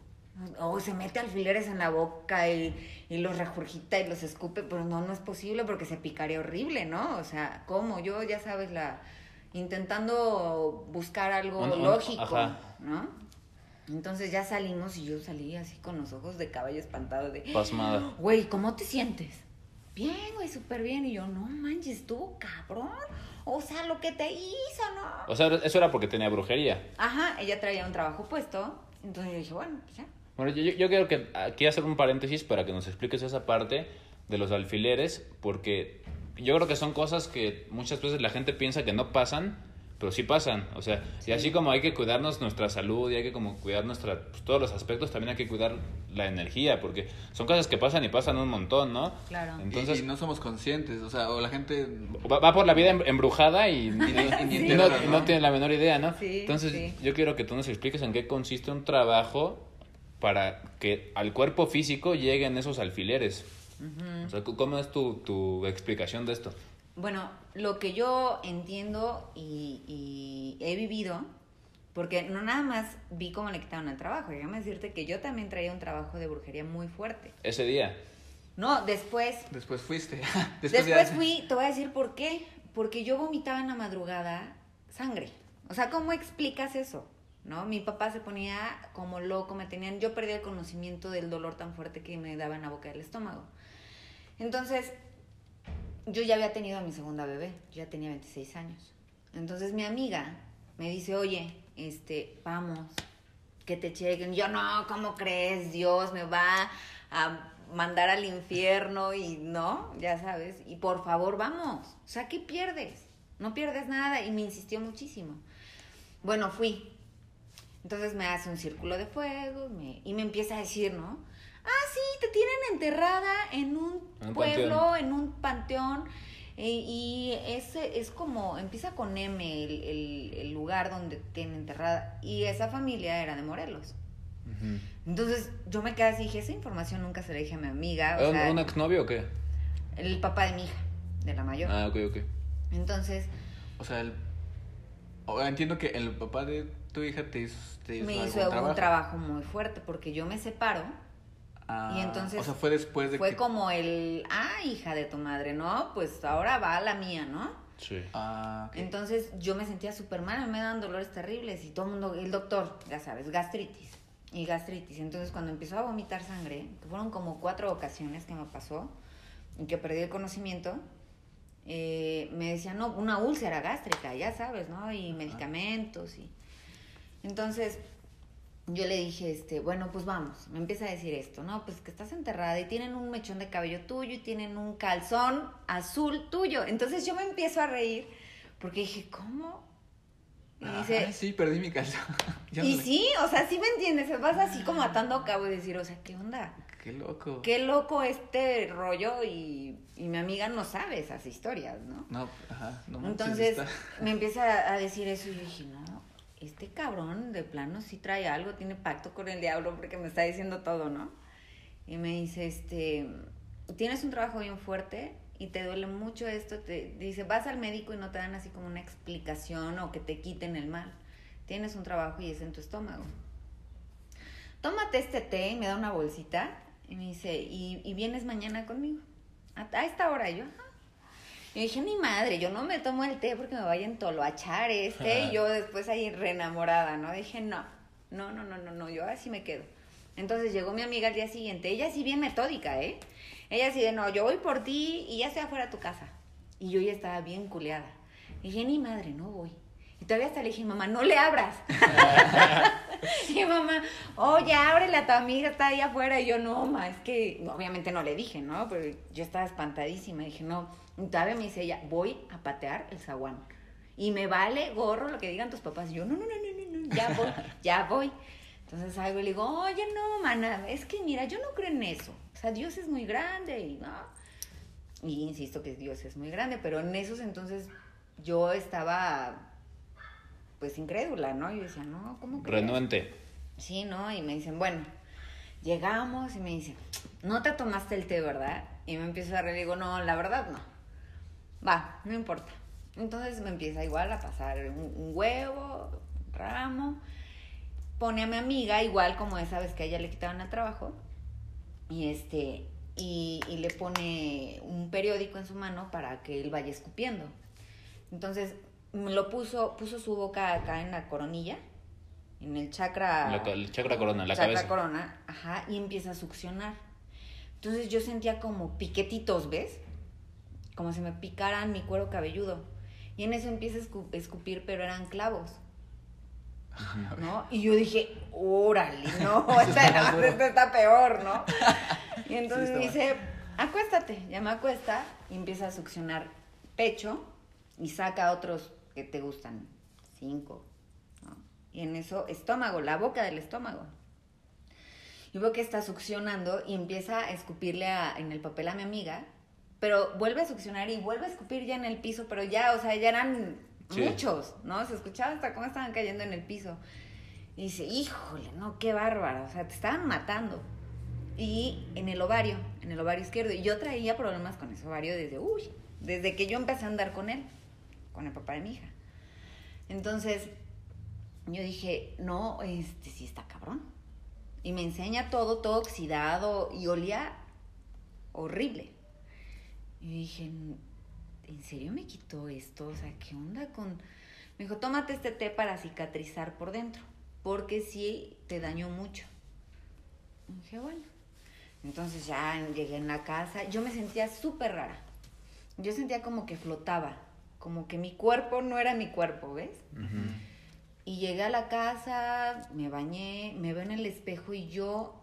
O se mete alfileres en la boca y, y los regurgita y los escupe, pero no, no es posible porque se picaría horrible, ¿no? O sea, ¿cómo? Yo, ya sabes, la intentando buscar algo Un- un- lógico, ajá. ¿no? Entonces ya salimos y yo salí así con los ojos de caballo espantado de... Pasmada. Güey, ¿cómo te sientes? Bien, güey, súper bien. Y yo, no manches, estuvo cabrón. O sea, lo que te hizo, ¿no? O sea, eso era porque tenía brujería. Ajá, ella traía un trabajo puesto. Entonces yo dije, bueno, pues ya. Bueno, yo, yo- yo quiero que aquí hacer un paréntesis para que nos expliques esa parte de los alfileres, porque yo creo que son cosas que muchas veces la gente piensa que no pasan, pero sí pasan. O sea, y así como hay que cuidarnos nuestra salud y hay que como cuidar nuestra, pues, todos los aspectos, también hay que cuidar la energía, porque son cosas que pasan y pasan un montón, ¿no? Claro. Y- Entonces, y, no somos conscientes, o sea, o la gente... va, va por la vida em- embrujada y, y- no, y ¿no? no tiene la menor idea, ¿no? Sí, Entonces, sí. yo quiero que tú nos expliques en qué consiste un trabajo para que al cuerpo físico lleguen esos alfileres. O sea, ¿cómo es tu, tu explicación de esto? Bueno, lo que yo entiendo y, y he vivido, porque no nada más vi cómo le quitaron el trabajo, déjame decirte que yo también traía un trabajo de brujería muy fuerte. Ese día. No, después, Después fuiste. después, ya- fui, te voy a decir por qué, porque yo vomitaba en la madrugada sangre. O sea, ¿cómo explicas eso? ¿No? Mi papá se ponía como loco, me tenían, yo perdí el conocimiento del dolor tan fuerte que me daba en la boca del estómago. Entonces, yo ya había tenido a mi segunda bebé, yo ya tenía 26 años. Entonces mi amiga me dice, oye, este, vamos, que te chequen. Yo no, ¿cómo crees? Dios me va a mandar al infierno y no, ya sabes. Y por favor, vamos. O sea, ¿qué pierdes? No pierdes nada. Y me insistió muchísimo. Bueno, fui. Entonces me hace un círculo de fuego me- y me empieza a decir, ¿no? Ah, sí, te tienen enterrada en un, pueblo, panteón. en un panteón. eh, y ese es como, empieza con M el, el- el lugar donde tienen enterrada. Y esa familia era de Morelos. Entonces yo me quedé así, dije, esa información nunca se la dije a mi amiga. O ¿Un, sea, un exnovio o qué? el papá de mi hija, de la mayor. Ah, ok, ok. Entonces O sea, el... entiendo que el papá de tu hija te hizo, te hizo me algún hizo trabajo. un trabajo muy fuerte porque yo me separo. Ah, Y entonces O sea, fue después de Fue que... como el, ah, hija de tu madre, ¿no? Pues ahora va la mía, ¿no? Sí. Ah. Entonces yo me sentía súper mal, me daban dolores terribles y todo el mundo, el doctor, ya sabes, gastritis y gastritis. Entonces cuando empezó a vomitar sangre, que fueron como cuatro ocasiones que me pasó y que perdí el conocimiento, eh, me decían, no, una úlcera gástrica, ya sabes, ¿no? Y medicamentos y... Entonces yo le dije, este, bueno, pues vamos, me empieza a decir esto, ¿no? Pues que estás enterrada y tienen un mechón de cabello tuyo y tienen un calzón azul tuyo. Entonces yo me empiezo a reír porque dije, ¿cómo? Y dice, Ah, sí, perdí mi calzón. Y sí, o sea, sí me entiendes, vas así como atando a cabo y decir, o sea, ¿qué onda? Qué loco. Qué loco este rollo y, y mi amiga no sabe esas historias, ¿no? No, ajá. No manches, Entonces me empieza a decir eso y yo dije, no, este cabrón de plano sí trae algo, tiene pacto con el diablo porque me está diciendo todo, ¿no? Y me dice, este, tienes un trabajo bien fuerte y te duele mucho esto, te dice, vas al médico y no te dan así como una explicación o que te quiten el mal. Tienes un trabajo y es en tu estómago. Tómate este té, y me da una bolsita y me dice, ¿y, vienes mañana conmigo? A, esta hora yo, ajá. Yo dije, ni madre, yo no me tomo el té porque me vaya a entoloachar este. Y yo después ahí reenamorada, ¿no? Dije, no, no, no, no, no, no, yo así me quedo. Entonces llegó mi amiga al día siguiente, ella sí bien metódica, ¿eh? Ella sí de, no, yo voy por ti y ya estoy afuera de tu casa. Y yo ya estaba bien culeada. Y dije, ni madre, no voy. Y todavía hasta le dije, mamá, no le abras. y mamá, oye, ábrele a tu amiga, está ahí afuera. Y yo, no, ma, es que, obviamente no le dije, ¿no? Pero yo estaba espantadísima. Dije, no. Y todavía me dice ella, voy a patear el zaguán. Y me vale gorro lo que digan tus papás. Y yo, no, no, no, no, no, ya voy, ya voy. Entonces algo le digo, oye, no, mana, es que mira, yo no creo en eso. O sea, Dios es muy grande y no. Y insisto que Dios es muy grande, pero en esos entonces yo estaba pues incrédula, ¿no? Yo decía, no, ¿cómo que? Renuente. Sí, ¿no? Y me dicen, bueno, llegamos y me dicen, no te tomaste el té, ¿verdad? Y me empiezo a reír y digo, no, la verdad no. Va, no importa. Entonces me empieza igual a pasar un, un huevo, un ramo. Pone a mi amiga, igual como esa vez que a ella le quitaban el trabajo. Y este, y, y le pone un periódico en su mano para que él vaya escupiendo. Entonces lo puso, puso su boca acá en la coronilla, en el chakra. La, el chakra corona, la chakra cabeza. corona, ajá, y empieza a succionar. Entonces yo sentía como piquetitos, ¿ves? Como si me picaran mi cuero cabelludo. Y en eso empieza a escu- escupir, pero eran clavos. ¿No? Y yo dije, órale, no, esta, no, esta está peor, ¿no? Y entonces Sí, está dice, acuéstate, ya me acuesta y empieza a succionar pecho y saca otros que te gustan, cinco, ¿no? Y en eso, estómago, la boca del estómago. Y veo que está succionando y empieza a escupirle a- en el papel a mi amiga, pero vuelve a succionar y vuelve a escupir ya en el piso, pero ya, o sea, ya eran Sí. muchos, ¿no? Se escuchaba hasta cómo estaban cayendo en el piso. Y dice, híjole, no, qué bárbara, o sea, te estaban matando. Y en el ovario, en el ovario izquierdo. Y yo traía problemas con ese ovario desde, uy, desde que yo empecé a andar con él, con el papá de mi hija. Entonces, yo dije, no, este sí está cabrón. Y me enseña todo, todo oxidado y olía horrible. Y dije, ¿en serio me quitó esto? O sea, ¿qué onda con...? Me dijo, tómate este té para cicatrizar por dentro, porque sí te dañó mucho. Dije, bueno. Entonces ya llegué en la casa, yo me sentía súper rara. Yo sentía como que flotaba, como que mi cuerpo no era mi cuerpo, ¿ves? Y llegué a la casa, me bañé, me veo en el espejo y yo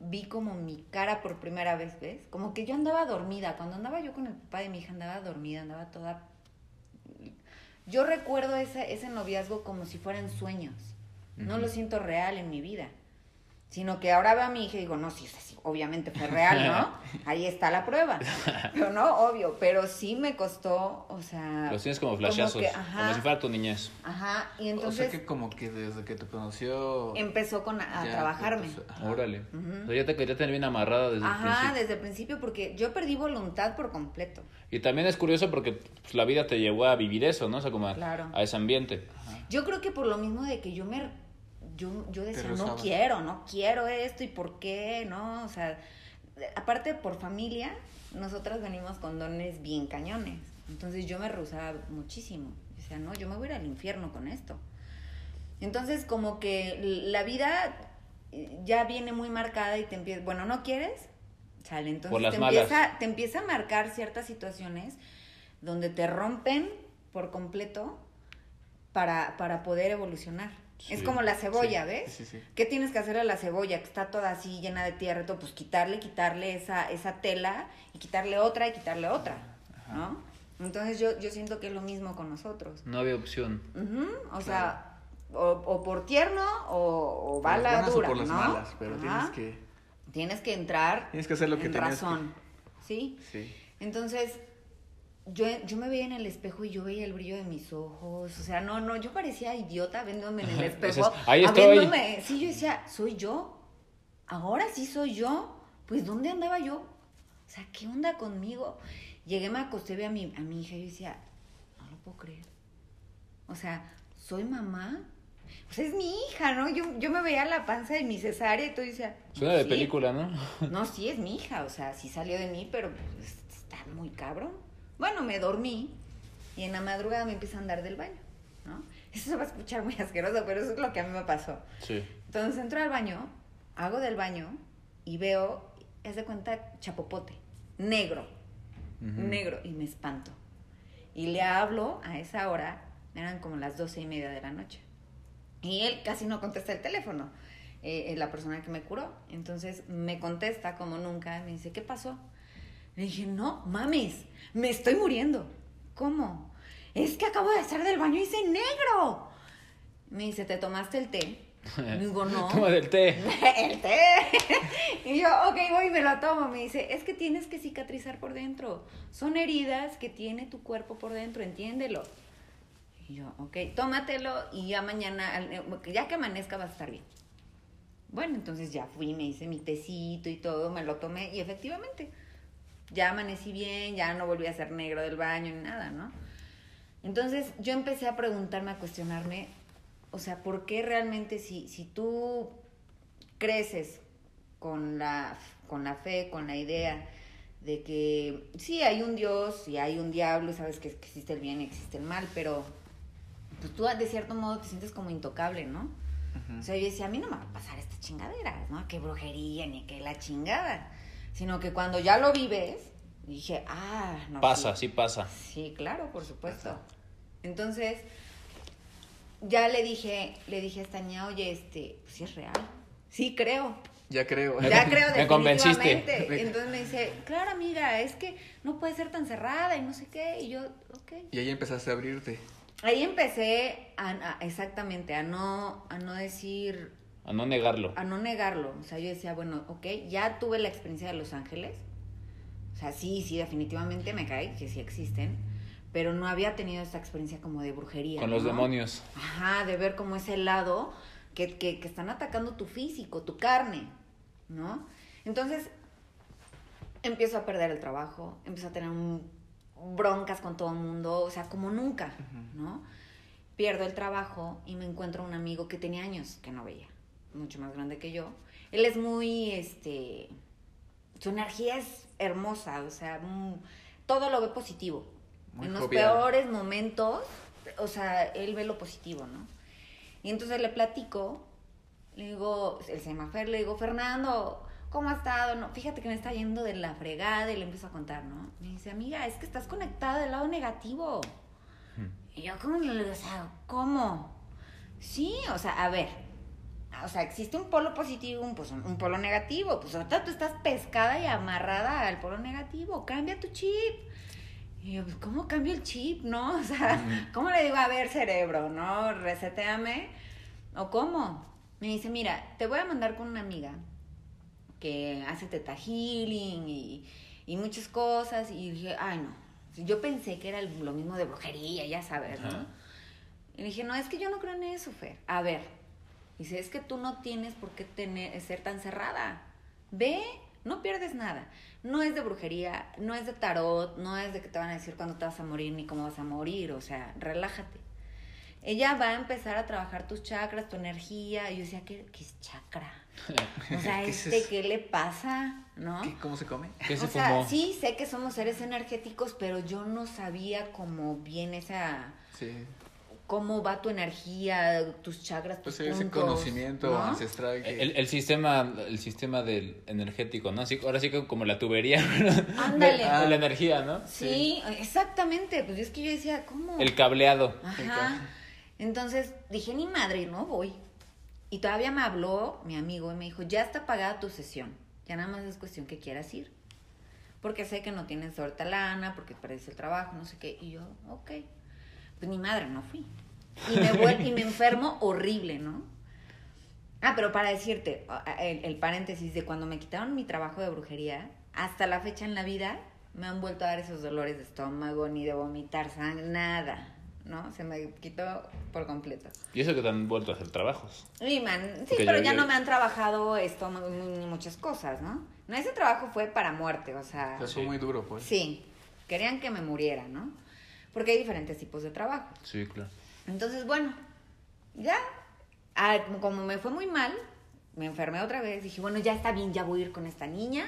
vi como mi cara por primera vez, ¿ves? Como que yo andaba dormida. Cuando andaba yo con el papá de mi hija, andaba dormida, andaba toda... Yo recuerdo ese, ese noviazgo como si fueran sueños. No lo siento real en mi vida. Sino que ahora veo a mi hija y digo, no, sí, sí, obviamente fue real, ¿no? Ahí está la prueba. Pero no, obvio, pero sí me costó, o sea... Los tienes como como flashazos, como ajá. si fuera tu niñez. Ajá, y o entonces sea que como que desde que te conoció... empezó con a, ya trabajarme. empezó- ajá. Órale. O sea, ya te quería tener bien amarrada desde el Ajá, principio. desde el principio, porque yo perdí voluntad por completo. Y también es curioso porque pues, la vida te llevó a vivir eso, ¿no? O sea, como a, Claro. a ese ambiente. Yo creo que por lo mismo de que yo me... Yo, yo decía, no quiero, no quiero esto y por qué, ¿no? O sea, aparte por familia, nosotras venimos con dones bien cañones. Entonces yo me rehusaba muchísimo. O sea, no, yo me voy a ir al infierno con esto. Entonces como que la vida eh, ya viene muy marcada y te empieza, bueno, ¿no quieres? Sale, entonces te, malas. empieza, te empieza a marcar ciertas situaciones donde te rompen por completo para, para poder evolucionar. Es como la cebolla, sí, ¿ves? sí, sí. ¿Qué tienes que hacer a la cebolla que está toda así llena de tierra y todo? Pues quitarle, quitarle esa, esa tela y quitarle otra y quitarle otra, ¿no? Entonces yo, yo siento que es lo mismo con nosotros. No había opción. O sea, o, o por tierno o, o Por las bala buenas o dura, por las ¿no? malas, pero tienes Ajá. que... Tienes que entrar Tienes que hacer lo que en que- razón, ¿sí? Sí. Entonces, yo, yo me veía en el espejo y yo veía el brillo de mis ojos. O sea, no, no, yo parecía idiota viéndome en el espejo. Dices, "Ahí estoy". Sí, yo decía, ¿soy yo? ¿Ahora sí soy yo? Pues, ¿dónde andaba yo? O sea, ¿qué onda conmigo? Llegué, me acosté, vi a mi, a mi hija y yo decía, no lo puedo creer. O sea, ¿soy mamá? Pues es mi hija, ¿no? Yo, yo me veía la panza de mi cesárea y todo y decía... Suena de "Sí". película, ¿no? No, sí, es mi hija, o sea, sí salió de mí, pero pues, está muy cabrón. Bueno, me dormí y en la madrugada me empieza a andar del baño, ¿no? Eso se va a escuchar muy asqueroso, pero eso es lo que a mí me pasó. Sí. Entonces entro al baño hago del baño y veo, es de cuenta, chapopote, negro, negro, y me espanto. Y le hablo a esa hora, eran como las doce y media de la noche. Y él casi no contesta el teléfono, eh, la persona que me curó. Entonces me contesta como nunca, me dice, ¿qué pasó? Le dije, no, mames, me estoy muriendo. ¿Cómo? Es que acabo de hacer del baño y hice negro. Me dice, ¿te tomaste el té? digo, no. Toma del té. el té. y yo, ok, voy y me lo tomo. Me dice, es que tienes que cicatrizar por dentro. Son heridas que tiene tu cuerpo por dentro, entiéndelo. Y yo, ok, tómatelo y ya mañana, ya que amanezca vas a estar bien. Bueno, entonces ya fui, me hice mi tecito y todo, me lo tomé y efectivamente, ya amanecí bien, ya no volví a ser negro del baño ni nada, ¿no? Entonces yo empecé a preguntarme, a cuestionarme, o sea, ¿por qué realmente si, si tú creces con la, con la fe, con la idea de que sí hay un Dios y hay un diablo, sabes que existe el bien y existe el mal, pero pues tú de cierto modo te sientes como intocable, ¿no? O sea, yo decía, a mí no me va a pasar esta chingadera, ¿no? Qué brujería, ni qué la chingada. Sino que cuando ya lo vives, dije, ah, no. Pasa, sí, pasa. Sí, claro, por supuesto. Entonces, ya le dije, le dije a esta niña, oye, este, pues sí es real. Sí, creo. Ya creo. Ya creo, Me convenciste. Entonces me dice, claro, amiga, es que no puede ser tan cerrada y no sé qué. Y yo, ok. Y ahí empezaste a abrirte. Ahí empecé a, exactamente, a no, a no decir... A no negarlo. A no negarlo. O sea, yo decía, bueno, ok, ya tuve la experiencia de Los Ángeles. O sea, sí, sí, definitivamente me cae que sí existen pero no había tenido esta experiencia como de brujería. Con los demonios. Ajá, de ver como ese lado que, que, que, están atacando tu físico, tu carne, ¿no? Entonces, empiezo a perder el trabajo, empiezo a tener broncas con todo el mundo, o sea, como nunca, ¿no? Pierdo el trabajo y me encuentro un amigo que tenía años que no veía, mucho más grande que yo. Él es muy, este, su energía es hermosa, o sea, todo lo ve positivo en los peores momentos, o sea, él ve lo positivo, ¿no? Y entonces le platico, le digo, el semafer, le digo, Fernando, ¿cómo ha estado? No, fíjate que me está yendo de la fregada y le empiezo a contar, ¿no? Me dice, amiga, es que estás conectada del lado negativo. Hmm. Y yo, ¿cómo le digo? O sea, ¿cómo? Sí, o sea, a ver, o sea, existe un polo positivo, un, pues, un polo negativo. Pues ahorita tú estás pescada y amarrada al polo negativo. Cambia tu chip. Y yo, pues, ¿cómo cambio el chip, no? O sea, ¿cómo le digo, a ver, cerebro, no? Reseteame. ¿O cómo? Me dice, mira, te voy a mandar con una amiga que hace teta healing y, y muchas cosas. Y dije, ay, no. Yo pensé que era lo mismo de brujería, ya sabes, ¿no? Y dije, no, es que yo no creo en eso, Fer. A ver. Dice, es que tú no tienes por qué tener, ser tan cerrada. Ve, no pierdes nada. No es de brujería, no es de tarot, no es de que te van a decir cuándo te vas a morir ni cómo vas a morir, o sea, relájate. Ella va a empezar a trabajar tus chakras, tu energía. Y yo decía, ¿qué, qué es chakra? O sea, este, ¿qué le pasa? ¿No? ¿Cómo se come? ¿Qué se o sea, sí, sé que somos seres energéticos, pero yo no sabía cómo viene esa... Sí cómo va tu energía, tus chakras, tus pues ese conocimiento ancestral. El, sistema, el sistema del energético, ¿no? Así, ahora sí que como la tubería Ándale. De, la energía, ¿no? Sí, exactamente. Pues es que yo decía, ¿cómo? El cableado. Ajá. Entonces dije, ni madre, no voy. Y todavía me habló mi amigo y me dijo, ya está pagada tu sesión. Ya nada más es cuestión que quieras ir. Porque sé que no tienes ahorita lana, porque parece el trabajo, no sé qué. Y yo, ok. Pues ni madre, no fui. Y me, y me enfermo horrible, ¿no? Ah, pero para decirte, el, paréntesis de cuando me quitaron mi trabajo de brujería, hasta la fecha en la vida me han vuelto a dar esos dolores de estómago, ni de vomitar sangre, nada, ¿no? Se me quitó por completo. ¿Y eso que te han vuelto a hacer trabajos? Sí, man, sí, pero ya no me han trabajado estómago ni muchas cosas, ¿no? No, ese trabajo fue para muerte, o sea... fue muy duro, pues. Sí, querían que me muriera, ¿no? Porque hay diferentes tipos de trabajo. Sí, claro. Entonces, bueno, ya, ah, como me fue muy mal, me enfermé otra vez, dije, bueno, ya está bien, ya voy a ir con esta niña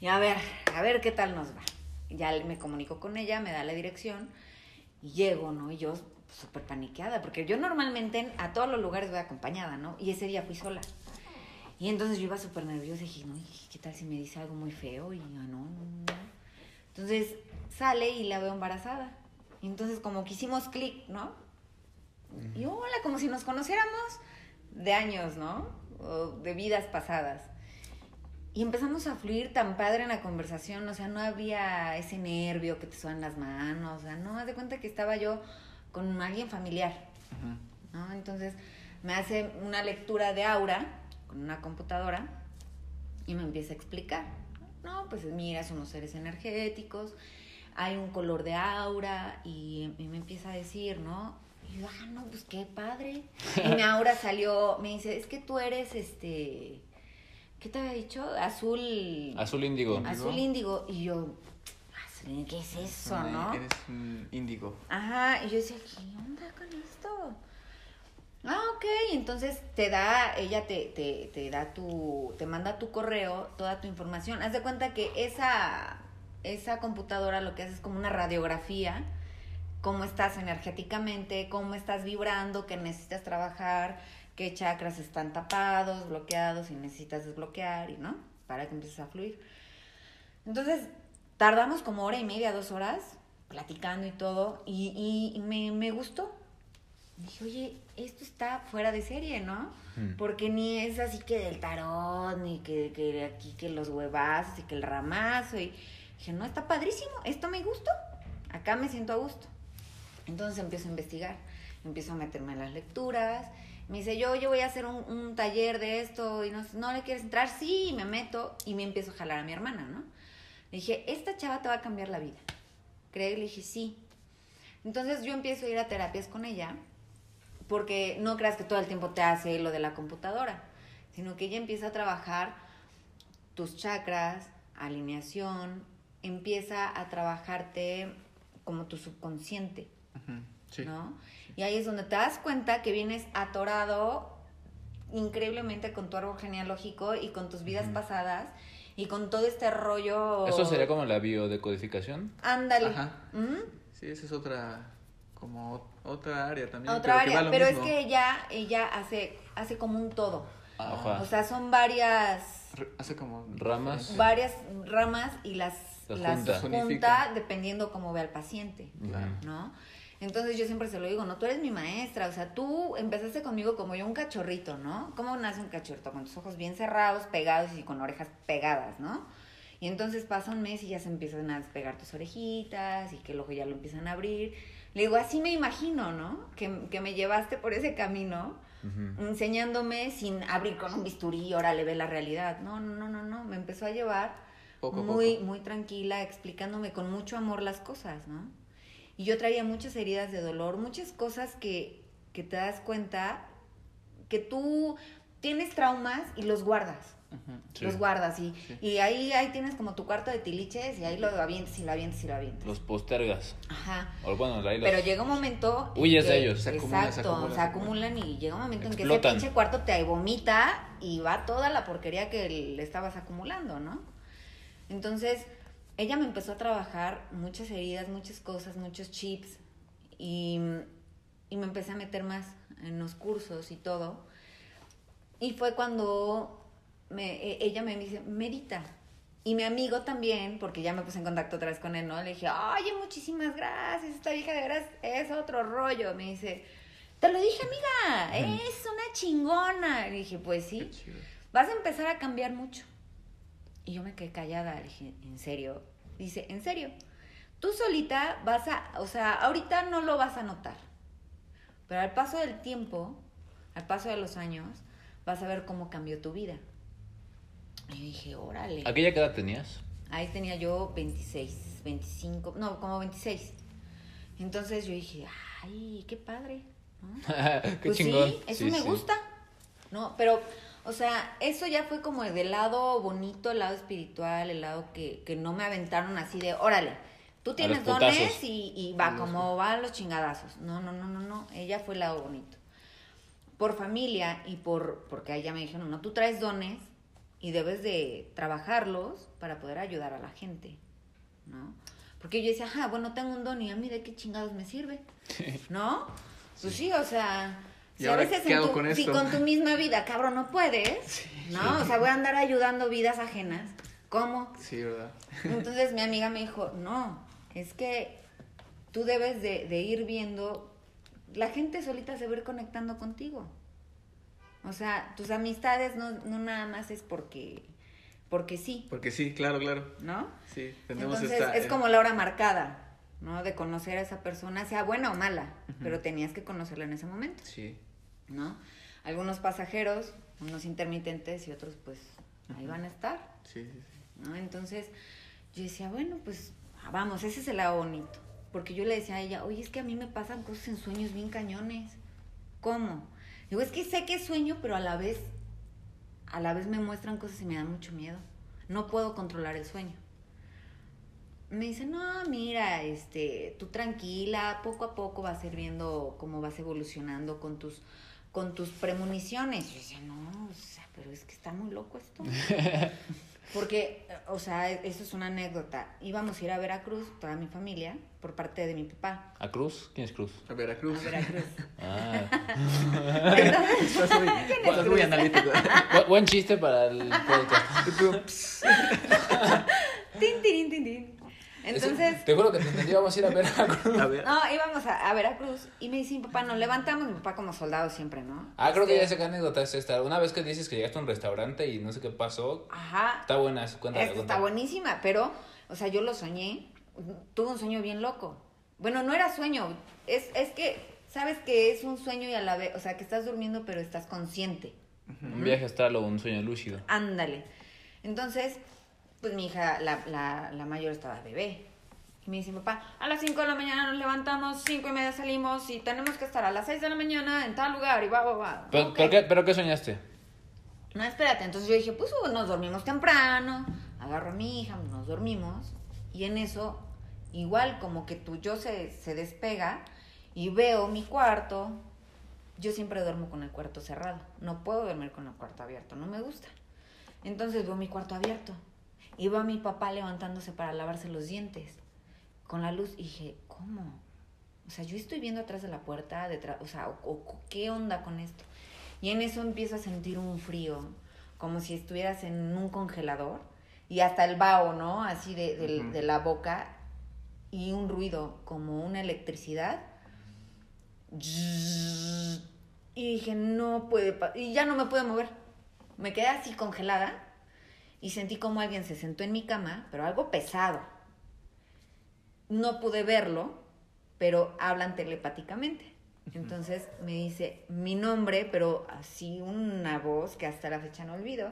y a ver, a ver qué tal nos va. Ya me comunico con ella, me da la dirección y llego, ¿no? Y yo súper paniqueada, porque yo normalmente a todos los lugares voy acompañada, ¿no? Y ese día fui sola. Y entonces yo iba súper nerviosa dije, no, ¿qué tal si me dice algo muy feo? Y yo, no, no, no. Entonces sale y la veo embarazada. Y entonces como que hicimos clic, ¿no? Y hola, como si nos conociéramos de años, ¿no? O de vidas pasadas. Y empezamos a fluir tan padre en la conversación, o sea, no había ese nervio que te suenan las manos, o sea, no, haz de cuenta que estaba yo con alguien familiar. ¿no? Entonces me hace una lectura de aura con una computadora y me empieza a explicar. No, pues mira, somos seres energéticos, hay un color de aura y, y me empieza a decir, ¿no? Y yo, ah, no, pues qué padre. Y mi aura salió, me dice, es que tú eres este, ¿qué te había dicho? Azul. Azul índigo. Azul índigo. Y yo, azul, ¿qué es eso, no? Eres un índigo. Ajá, y yo decía, ¿qué onda con esto? Ah, ok, entonces te da, ella te, te, te da tu, te manda tu correo, toda tu información. Haz de cuenta que esa, esa computadora lo que hace es como una radiografía, cómo estás energéticamente, cómo estás vibrando, que necesitas trabajar, qué chakras están tapados, bloqueados y necesitas desbloquear, y no, para que empieces a fluir. Entonces, tardamos como hora y media, dos horas, platicando y todo, y, y- me, me gustó. Dije, oye, esto está fuera de serie, ¿no? Mm. Porque ni es así que del tarot, ni que, que aquí que los huevazos y que el ramazo. Y dije, no, está padrísimo, esto me gustó. Acá me siento a gusto. Entonces empiezo a investigar, empiezo a meterme en las lecturas. Me dice, yo, yo voy a hacer un, un taller de esto y no, no le quieres entrar, sí, me meto y me empiezo a jalar a mi hermana, ¿no? Le dije, esta chava te va a cambiar la vida. ¿Crees? Le dije, sí. Entonces yo empiezo a ir a terapias con ella, porque no creas que todo el tiempo te hace lo de la computadora, sino que ella empieza a trabajar tus chakras, alineación, empieza a trabajarte como tu subconsciente. Sí. ¿no? Y ahí es donde te das cuenta que vienes atorado increíblemente con tu árbol genealógico y con tus vidas pasadas y con todo este rollo. ¿Eso sería como la biodecodificación? Ándale. Ajá. ¿Mm? Sí, esa es otra, como ot- otra área también. Otra pero que va área, lo pero es que ella, ella hace, hace como un todo. Ajá. O sea, son varias, Hace como... Ramas. varias ramas y las, Las las junta. dependiendo cómo ve al paciente. Claro. ¿no? Entonces yo siempre se lo digo, no, tú eres mi maestra, o sea, tú empezaste conmigo como yo un cachorrito, ¿no? ¿Cómo nace un cachorrito? Con tus ojos bien cerrados, pegados y con orejas pegadas, ¿no? Y entonces pasa un mes y ya se empiezan a despegar tus orejitas y que luego ya lo empiezan a abrir. Le digo, así me imagino, ¿no? Que, que me llevaste por ese camino, enseñándome sin abrir con un bisturí, órale, ve la realidad. No, no, no, no, no, me empezó a llevar Poco muy, poco. muy tranquila, explicándome con mucho amor las cosas, ¿no? Y yo traía muchas heridas de dolor, muchas cosas que, que te das cuenta que tú tienes traumas y los guardas. Sí. Los guardas y, Sí. y ahí, ahí tienes como tu cuarto de tiliches y ahí lo avientes y lo avientes y lo avientes. Los postergas. Ajá. O bueno, ahí los... Pero llega un momento. en Huyes de ellos. Se acumulan, se Exacto, acumulan, se acumulan y llega un momento en que ese pinche cuarto te vomita y va toda la porquería que le estabas acumulando, ¿no? Entonces, ella me empezó a trabajar muchas heridas, muchas cosas, muchos chips y, y me empecé a meter más en los cursos y todo. Y fue cuando me, e- ella me dice, medita. Y mi amigo también, porque ya me puse en contacto otra vez con él, ¿no? Le dije, oye, muchísimas gracias, esta vieja de veras es otro rollo. Me dice, te lo dije, amiga, es una chingona. Le dije, pues sí, vas a empezar a cambiar mucho. Y yo me quedé callada, le dije, ¿en serio? Dice, ¿en serio? Tú solita vas a, o sea, ahorita no lo vas a notar. Pero al paso del tiempo, al paso de los años, vas a ver cómo cambió tu vida. Y yo dije, órale. ¿Aquella qué edad tenías? Ahí tenía yo 26, 25, no, como 26. Entonces yo dije, ay, qué padre. ¿no? qué Pues chingón. Sí, eso Sí, me sí. gusta. No, pero, o sea, eso ya fue como del lado bonito, el lado espiritual, el lado que, que no me aventaron así de, órale, tú tienes dones y, y va como va a los chingadazos. No, no, no, no, no. Ella fue el lado bonito. Por familia y por, porque a ella me dijeron, no, tú traes dones y debes de trabajarlos para poder ayudar a la gente, ¿no? Porque yo decía, ajá, bueno, tengo un don y a mí de qué chingados me sirve, ¿no? Pues sí, o sea, ¿Y Si a veces qué en hago tu- con si esto? con tu misma vida, cabrón, no puedes, ¿no? O sea, voy a andar ayudando vidas ajenas. ¿Cómo? Sí, ¿verdad? Entonces mi amiga me dijo, no, es que tú debes de, de ir viendo, la gente solita se va a ir conectando contigo. O sea, tus amistades no, no nada más es porque, porque sí, Porque sí, claro, claro. ¿no? Sí, tenemos Entonces esta... es eh, como la hora marcada, ¿no? De conocer a esa persona, sea buena o mala, pero tenías que conocerla en ese momento, Sí, ¿no? Algunos pasajeros, unos intermitentes y otros pues ahí van a estar. sí, sí. sí. ¿no? Entonces yo decía, bueno, pues ah, vamos, ese es el lado bonito. Porque yo le decía a ella, oye, es que a mí me pasan cosas en sueños bien cañones. ¿Cómo? Digo, es que sé que sueño, pero a la vez, a la vez me muestran cosas y me da mucho miedo. No puedo controlar el sueño. Me dice, no, mira, este, tú tranquila, poco a poco vas a ir viendo cómo vas evolucionando con tus, con tus premoniciones. Yo decía, no, o sea, pero es que está muy loco esto. Porque, o sea, eso es una anécdota. Íbamos a ir a Veracruz, toda mi familia, por parte de mi papá. ¿A Cruz? ¿Quién es Cruz? A Veracruz. A Veracruz. Ah. Estás muy, estás muy analítico. Bu- buen chiste para el podcast. Tin, tin, tin, tin. Entonces, Te juro que te entendí, vamos a ir a ver a ver. no, íbamos a, a Veracruz y me dice mi papá, nos levantamos, mi papá como soldado siempre, ¿no? Ah, creo que ya Este, sé qué anécdota es esta. Una vez que dices que llegaste a un restaurante y no sé qué pasó. Ajá. Está buena, cuéntame. Está buenísima, pero, o sea, yo lo soñé, tuve un sueño bien loco. Bueno, no era sueño, es, es que, sabes que es un sueño y a la vez, o sea, que estás durmiendo pero estás consciente. Un viaje astral o un sueño lúcido. Ándale. Entonces, pues mi hija, la, la, la mayor estaba bebé. Y me dice mi papá, a las 5 de la mañana nos levantamos, 5 y media salimos y tenemos que estar a las 6 de la mañana en tal lugar y va, va, va. ¿Pero, Ok. pero qué, ¿Pero qué soñaste? No, espérate. Entonces yo dije, pues uh, nos dormimos temprano, agarro a mi hija, nos dormimos. Y en eso, igual como que tu yo se, se despega y veo mi cuarto. Yo siempre duermo con el cuarto cerrado. No puedo dormir con el cuarto abierto, no me gusta. Entonces veo mi cuarto abierto. Y veo a mi papá levantándose para lavarse los dientes con la luz. Y dije, ¿cómo? O sea, yo estoy viendo atrás de la puerta, detrás, o sea, o- o- ¿qué onda con esto? Y en eso empiezo a sentir un frío, como si estuvieras en un congelador, y hasta el vaho, ¿no? Así de, de- la boca, y un ruido, como una electricidad. Y dije, no puede, pa-". y ya no me pude mover. Me quedé así congelada, y sentí como alguien se sentó en mi cama, pero algo pesado. No pude verlo, pero hablan telepáticamente. Entonces me dice mi nombre, pero así una voz que hasta la fecha no olvido.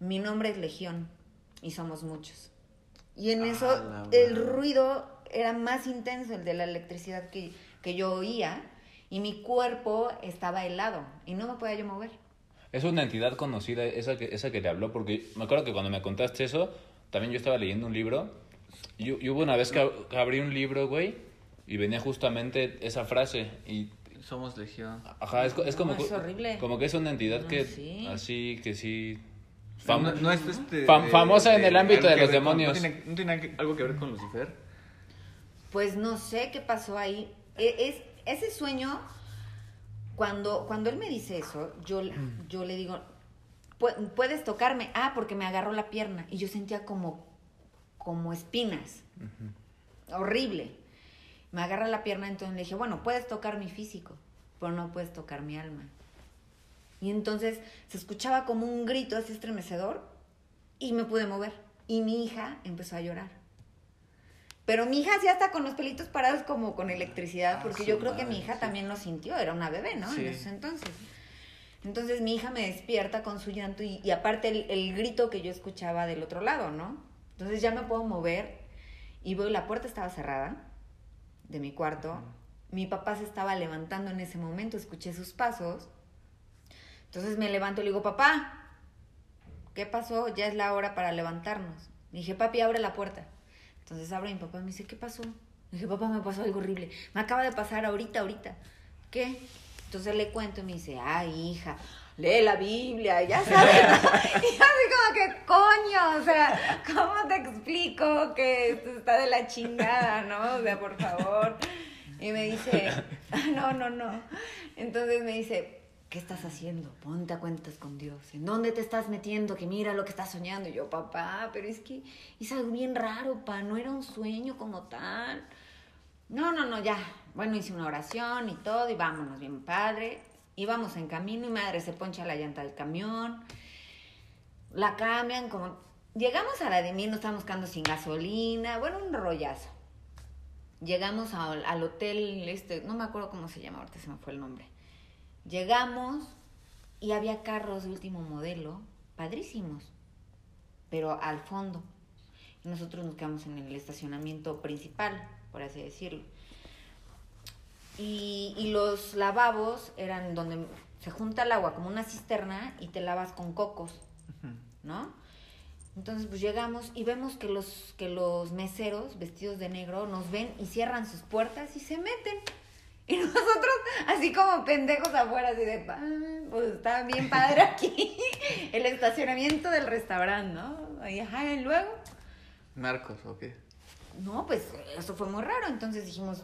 Mi nombre es Legión y somos muchos. Y en Ah, eso el ruido era más intenso, el de la electricidad que, que yo oía, y mi cuerpo estaba helado y no me podía yo mover. Es una entidad conocida, esa que, esa que le habló, porque me acuerdo que cuando me contaste eso, también yo estaba leyendo un libro. Y, y hubo una vez que, ab- que abrí un libro, güey, y venía justamente esa frase. Y, Somos legión. ajá, es, es como, No, es horrible. como que es una entidad No, que, sí. así, que sí. No, fam- no, no es este, Fam- de- famosa en el ámbito de los con- demonios. no, tiene, no tiene que- algo que ver con Lucifer. Pues no sé qué pasó ahí. E- Es, ese sueño, cuando, cuando él me dice eso, yo, yo le digo, "Pu- puedes tocarme. Ah, porque me agarró la pierna. Y yo sentía como, como espinas. Horrible. Me agarra la pierna, entonces le dije, bueno, puedes tocar mi físico, pero no puedes tocar mi alma. Y entonces se escuchaba como un grito así estremecedor y me pude mover. Y mi hija empezó a llorar. Pero mi hija sí hasta con los pelitos parados como con electricidad, Ah, porque yo creo que mi hija sí. también lo sintió, era una bebé, ¿no? Sí. En esos entonces. Entonces mi hija me despierta con su llanto y, y aparte el, el grito que yo escuchaba del otro lado, ¿no? Entonces ya me puedo mover y veo la puerta estaba cerrada de mi cuarto. Mi papá se estaba levantando en ese momento, escuché sus pasos. Entonces me levanto y le digo, papá, ¿qué pasó? Ya es la hora para levantarnos. Le dije, papi, abre la puerta. Entonces abre mi papá y me dice, ¿qué pasó? Le dije, papá, me pasó algo horrible. Me acaba de pasar ahorita, ahorita. ¿Qué? Entonces le cuento y me dice, ay, hija, lee la Biblia, ya sabes. y así como que, coño, o sea, ¿cómo te explico que esto está de la chingada, no? O sea, por favor. Y me dice, no, no, no. Entonces me dice, ¿qué estás haciendo? Ponte a cuentas con Dios. ¿En dónde te estás metiendo? Que mira lo que estás soñando. Y yo, papá, pero es que es algo bien raro, pa, no era un sueño como tal. No, no, no, ya. Bueno, hice una oración y todo, y vámonos, bien padre. Íbamos en camino y madre se poncha la llanta del camión. La cambian como... Llegamos a la de mí, nos estábamos quedando sin gasolina. Bueno, un rollazo. Llegamos al hotel, este, no me acuerdo cómo se llama, ahorita se me fue el nombre. Llegamos y había carros de último modelo, padrísimos, pero al fondo. Y nosotros nos quedamos en el estacionamiento principal, por así decirlo. Y, y los lavabos eran donde se junta el agua como una cisterna y te lavas con cocos, ¿no? Entonces pues llegamos y vemos que los, que los meseros vestidos de negro nos ven y cierran sus puertas y se meten. Y nosotros así como pendejos afuera, así de, "Ah, pues está bien padre aquí el estacionamiento del restaurante, ¿no? Y ajá, y luego, Narcos, ¿o qué? no, pues eso fue muy raro. Entonces dijimos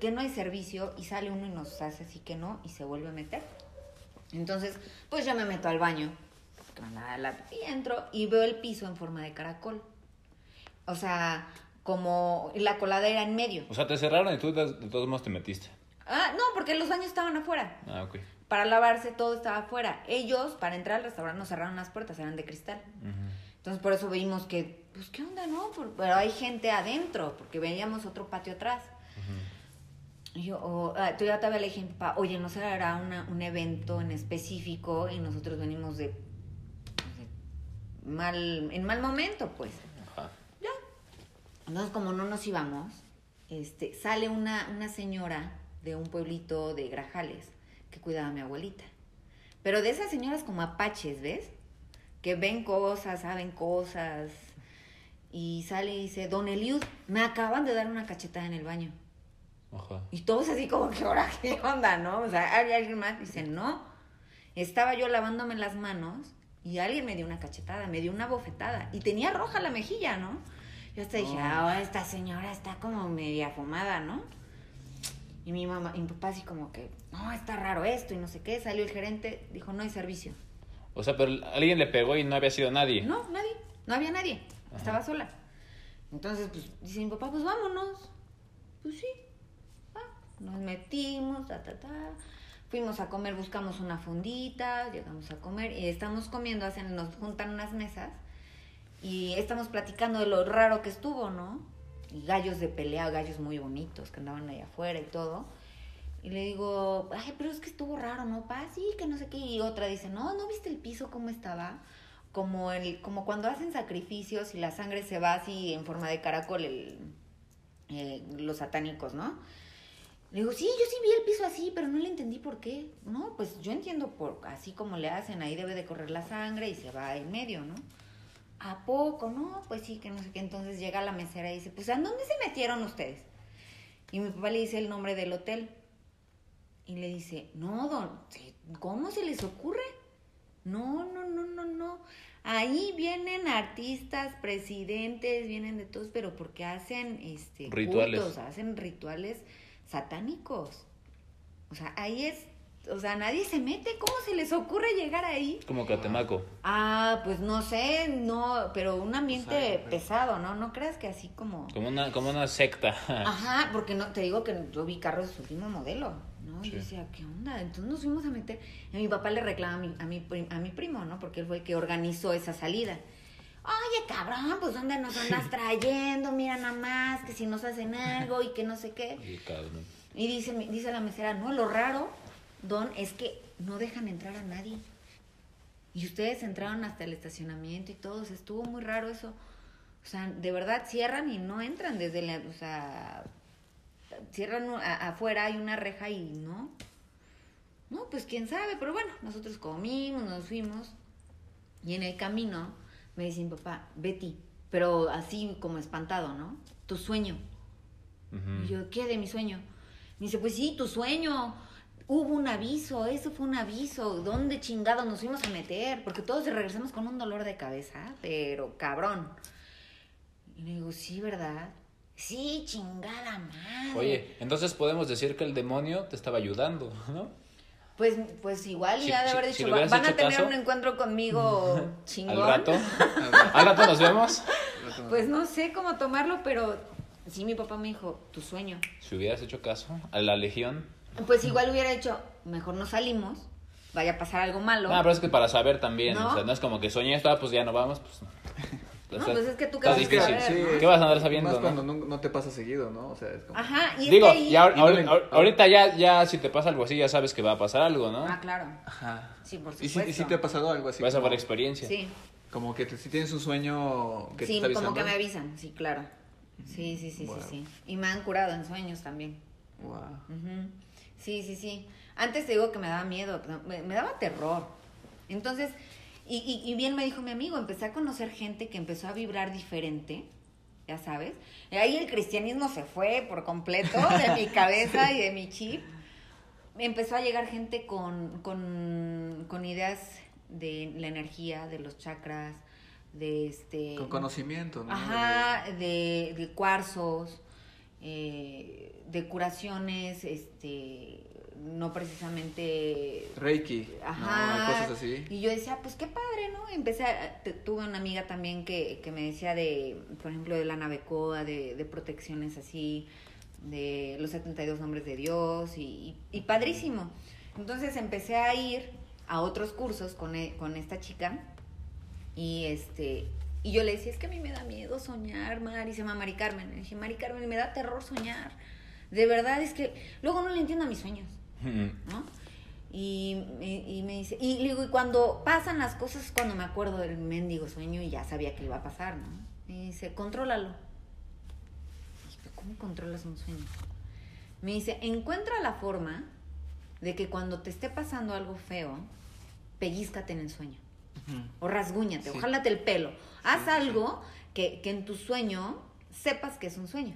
que no hay servicio y sale uno y nos hace así que no y se vuelve a meter. Entonces, pues yo me meto al baño, pipí, entro y veo el piso en forma de caracol. O sea, como la coladera en medio. O sea, te cerraron y tú de, todos modos te metiste. Ah, no, porque los baños estaban afuera. Ah, ok. Para lavarse todo estaba afuera. Ellos, para entrar al restaurante, nos cerraron las puertas, eran de cristal. Entonces por eso vimos que, pues, ¿qué onda, no? Pero hay gente adentro, porque veíamos otro patio atrás. Y yo, oh, ah, tú ya todavía le dije, a mi papá, oye, ¿no será una, un evento en específico y nosotros venimos de, de mal, en mal momento, pues? Entonces, como no nos íbamos, este, sale una, una señora de un pueblito de Grajales que cuidaba a mi abuelita. Pero de esas señoras como apaches, ¿ves? Que ven cosas, saben cosas. Y sale y dice, Don Eliud, me acaban de dar una cachetada en el baño. Ajá. Y todos así como que ahora qué onda, ¿no? O sea, ¿hay alguien más? Dice, no. Estaba yo lavándome las manos y alguien me dio una cachetada, me dio una bofetada. Y tenía roja la mejilla, ¿no? Yo hasta dije, ah, esta señora está como media fumada, ¿no? Y mi mamá, y mi papá así como que, no, está raro esto y no sé qué. Salió el gerente, dijo, no hay servicio. O sea, pero alguien le pegó y no había sido nadie. No, nadie, no había nadie. Estaba sola. Entonces, pues, dice mi papá, pues vámonos. Pues sí. Ah, nos metimos, ta, ta, ta. Fuimos a comer, buscamos una fundita, llegamos a comer y estamos comiendo, hacen, nos juntan unas mesas y estamos platicando de lo raro que estuvo, ¿no? Y gallos de pelea, gallos muy bonitos que andaban allá afuera y todo. Y le digo, ay, pero es que estuvo raro, ¿no, pa? Sí, que no sé qué. Y otra dice, no, ¿no viste el piso cómo estaba? Como, el, como cuando hacen sacrificios y la sangre se va así en forma de caracol, el, los satánicos, ¿no? Le digo, sí, yo sí vi el piso así, pero no le entendí por qué. No, pues yo entiendo por así como le hacen, ahí debe de correr la sangre y se va en medio, ¿no? ¿A poco? No, pues sí, que no sé qué. Entonces llega la mesera y dice, pues ¿a dónde se metieron ustedes? Y mi papá le dice el nombre del hotel. Y le dice, no, don, ¿cómo se les ocurre? No, no, no, no, no. Ahí vienen artistas, presidentes, vienen de todos, pero porque hacen este Rituales. cultos, hacen rituales satánicos. O sea, ahí es, o sea, nadie se mete, ¿cómo se les ocurre llegar ahí? Como Catemaco. Ah, pues no sé, no, pero un ambiente Pesado, pesado, ¿no? No creas que así como... Como una, como una secta. Ajá, porque no, te digo que yo vi carros de su último modelo, ¿no? Y Sí. yo decía, ¿qué onda? Entonces nos fuimos a meter. Y mi papá le reclama a mi, a mi, prim- a mi primo, ¿no? Porque él fue el que organizó esa salida. Oye, cabrón, pues ¿dónde nos andas trayendo? Mira nada más, que si nos hacen algo y que no sé qué. Oye, cabrón. Y dice, dice la mesera, no, lo raro, Don, es que no dejan entrar a nadie. Y ustedes entraron hasta el estacionamiento y todo, o sea, estuvo muy raro eso. O sea, de verdad cierran y no entran desde la, o sea, cierran a- afuera, hay una reja y no. No, pues quién sabe, pero bueno, nosotros comimos, nos fuimos. Y en el camino me dice mi papá, Betty, pero así como espantado, ¿no? Tu sueño. Y yo, ¿qué de mi sueño? Me dice, pues sí, tu sueño. Hubo un aviso, eso fue un aviso. ¿Dónde chingados nos fuimos a meter? Porque todos regresamos con un dolor de cabeza, pero cabrón. Y le digo, sí, ¿verdad? Sí, chingada madre. Oye, entonces podemos decir que el demonio te estaba ayudando, ¿no? Pues, pues igual Si- ya de haber dicho, le "Va- hubieras van a tener caso, un encuentro conmigo chingón. Al rato. Al rato nos vemos. Pues no sé cómo tomarlo, pero sí mi papá me dijo, tu sueño. Si hubieras hecho caso a la legión. Pues igual hubiera dicho, mejor no salimos, vaya a pasar algo malo. Ah, pero es que para saber también, ¿No? o sea, no es como que soñé esto, ah, pues ya no vamos, pues. o No, sea, pues es que tú qué vas a difícil. saber, ¿no? ¿Qué vas a andar sabiendo, Más no? cuando no, no te pasa seguido, ¿no? O sea, es como... Ajá, y es Digo, que ahí... ya, ahor- Y no ahor- le- ahor- ahorita ya, ya si te pasa algo así, ya sabes que va a pasar algo, ¿no? Ah, claro. Ajá. Sí, por ¿Y si, supuesto. y si te ha pasado algo así? Vas a por experiencia. Sí, como que te- si tienes un sueño que te sí, está avisando. como que me avisan, sí, claro. Sí, sí, sí, Wow. sí, sí. Y me han curado en sueños también. Wow. Ujú. Sí, sí, sí. Antes te digo que me daba miedo, me daba terror. Entonces, y, y, y bien me dijo mi amigo, empecé a conocer gente que empezó a vibrar diferente, ya sabes. Y ahí el cristianismo se fue por completo de mi cabeza y de mi chip. Empezó a llegar gente con, con, con ideas de la energía, de los chakras, de este... Con conocimiento, ¿no? Ajá, de, de cuarzos, eh, de curaciones, este, no precisamente... Reiki, Ajá. ¿no? Cosas así. Y yo decía, pues qué padre, ¿no? Empecé, a- tuve una amiga también que, que me decía de, por ejemplo, de la navecoa, de, de protecciones así, de los 72 nombres de Dios, y, y, y padrísimo. Entonces empecé a ir a otros cursos con, e- con esta chica, y este... Y yo le decía, es que a mí me da miedo soñar, Mari, se llama Mari Carmen. Le dije, Mari Carmen, me da terror soñar. De verdad es que luego no le entiendo a mis sueños. ¿no? Y, y- y me dice, y le digo, y cuando pasan las cosas cuando me acuerdo del mendigo sueño y ya sabía que iba a pasar, ¿no? Y dice, contrólalo. Y ¿cómo controlas un sueño? Me dice, encuentra la forma de que cuando te esté pasando algo feo, pellízcate en el sueño. O rasguñate, o Sí. jálate el pelo. Haz sí. algo que, que en tu sueño sepas que es un sueño.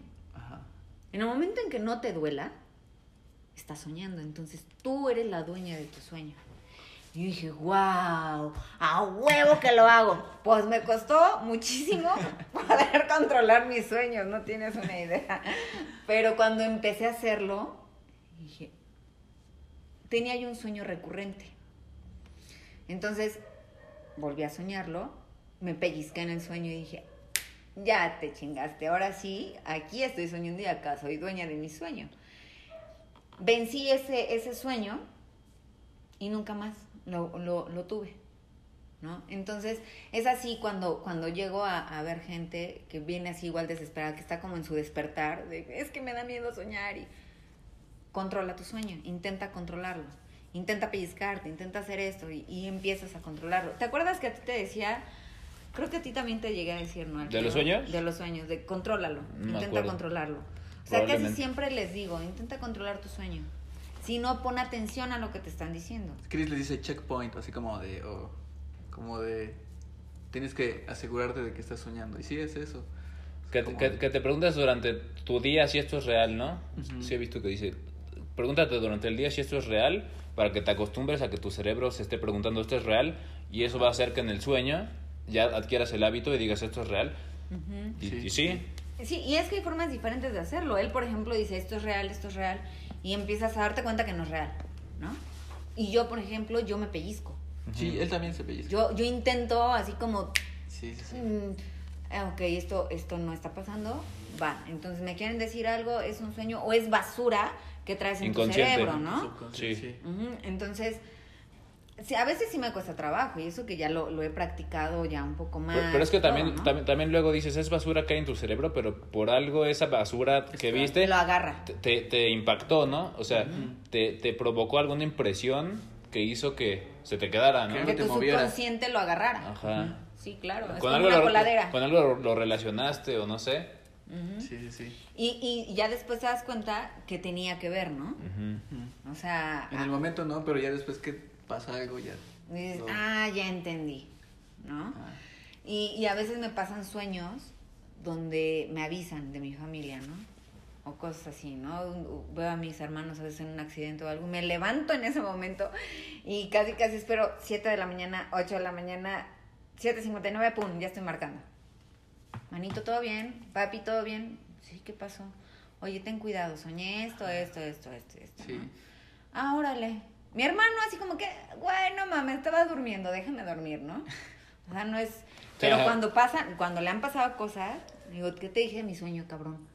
En el momento en que no te duela, estás soñando. Entonces tú eres la dueña de tu sueño. Y dije, wow, a huevo que lo hago. Pues me costó muchísimo poder controlar mis sueños, no tienes una idea. Pero cuando empecé a hacerlo, dije, tenía yo un sueño recurrente. Entonces volví a soñarlo, me pellizqué en el sueño y dije, ya te chingaste, ahora sí, aquí estoy soñando y acá soy dueña de mi sueño. Vencí ese, ese sueño y nunca más lo, lo, tuve. ¿No? Entonces, es así cuando, cuando llego a, a ver gente que viene así igual desesperada, que está como en su despertar, de, es que me da miedo soñar y controla tu sueño, intenta controlarlo, intenta pellizcarte, intenta hacer esto y, y empiezas a controlarlo. ¿Te acuerdas que a ti te decía, creo que a ti también te llegué a decir, ¿no? ¿De los sueños? De los sueños, de contrólalo, No intenta acuerdo. controlarlo. O sea, casi siempre les digo, intenta controlar tu sueño. Si no, pon atención a lo que te están diciendo. Chris le dice checkpoint, así como de, o como de, tienes que asegurarte de que estás soñando. Y sí, es eso. Que, Como- que- que te preguntas durante tu día si esto es real, ¿no? Ujú. Sí he visto que dice, pregúntate durante el día si esto es real para que te acostumbres a que tu cerebro se esté preguntando esto es real y eso va a hacer que en el sueño ya adquieras el hábito y digas esto es real. Y Sí. y sí, Sí, y es que hay formas diferentes de hacerlo. Él, por ejemplo, dice, esto es real, esto es real, y empiezas a darte cuenta que no es real, ¿no? Y yo, por ejemplo, yo me pellizco. Sí, él también se pellizca. Yo, yo intento así como, Sí, sí, sí. mm, ah, ok, esto, esto no está pasando, va. Entonces me quieren decir algo, es un sueño o es basura que traes en tu cerebro, ¿no? Sí. Ujú, Entonces, sí, a veces sí me cuesta trabajo y eso que ya lo, lo he practicado ya un poco más. Pero, pero es que todo, también, ¿no? también, también luego dices, es basura que hay en tu cerebro, pero por algo esa basura que Está. viste Lo agarra. te, te, impactó, ¿no? O sea, te, te provocó alguna impresión que hizo que se te quedara, ¿no? Que Que te tu moviera. subconsciente lo agarrara. Ajá. Sí, claro. Es Con como algo, una lo, coladera. con algo lo, lo relacionaste o no sé. Sí, sí, sí. y, y ya después te das cuenta que tenía que ver, ¿no? O sea, En el ah, momento no, pero ya después que pasa algo ya. dices, ah, ya entendí, ¿no? Ah. Y, y a veces me pasan sueños donde me avisan de mi familia, ¿no? O cosas así, ¿no? Veo a mis hermanos a veces en un accidente o algo, me levanto en ese momento y casi, casi espero 7 de la mañana, 8 de la mañana, 7.59, pum, ya estoy marcando. Manito, ¿todo bien? Papi, ¿todo bien? Sí, ¿qué pasó? Oye, ten cuidado, soñé esto, esto, esto, esto, esto. Sí. ¿no? Ah, órale. Mi hermano así como que, güey, no mames, estaba durmiendo, déjame dormir, ¿no? O sea, no es... Pero cuando pasan, cuando le han pasado cosas, digo, ¿qué te dije de mi sueño, cabrón?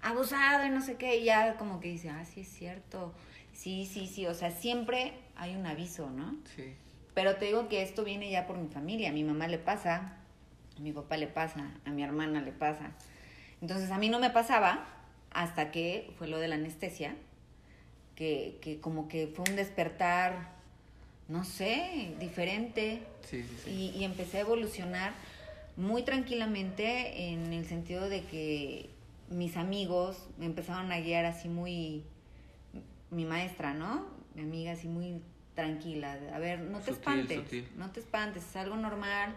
Abusado y no sé qué, y ya como que dice, ah, sí es cierto. Sí, sí, sí, o sea, siempre hay un aviso, ¿no? Sí. Pero te digo que esto viene ya por mi familia. A mi mamá le pasa, a mi papá le pasa, a mi hermana le pasa. Entonces a mí no me pasaba hasta que fue lo de la anestesia, que, que como que fue un despertar, no sé, diferente. Sí, sí, sí. Y, y empecé a evolucionar muy tranquilamente en el sentido de que mis amigos me empezaron a guiar así muy, mi maestra, ¿no? Mi amiga así muy tranquila. A ver, no te Sutil, espantes, sutil. no te espantes, es algo normal,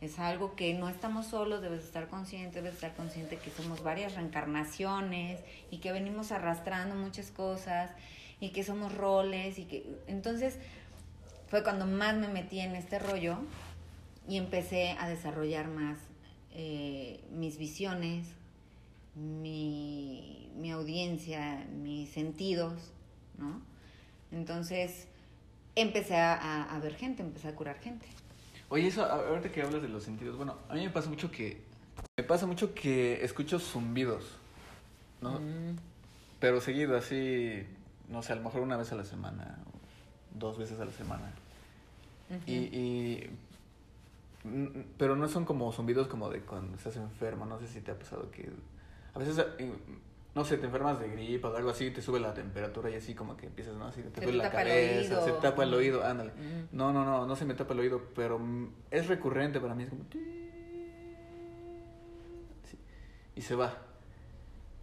es algo que no estamos solos, debes estar consciente, debes estar consciente que somos varias reencarnaciones y que venimos arrastrando muchas cosas y que somos roles y que entonces fue cuando más me metí en este rollo y empecé a desarrollar más eh, mis visiones, mi, mi audiencia, mis sentidos, ¿no? Entonces empecé a, a- ver gente, empecé a curar gente. Oye, eso, ahorita que hablas de los sentidos, bueno, a mí me pasa mucho que. Me pasa mucho que escucho zumbidos, ¿no? Mm. Pero seguido, así, no sé, a lo mejor una vez a la semana, o dos veces a la semana. Ujú. Y, y- pero no son como zumbidos como de cuando estás enfermo, no sé si te ha pasado que a veces eh, no sé, te enfermas de gripa o algo así, te sube la temperatura y así como que empiezas, ¿no? Así te duele te la cabeza, se tapa el oído, ándale. No, no, no, no se me tapa el oído, pero es recurrente para mí, es como Sí, y se va.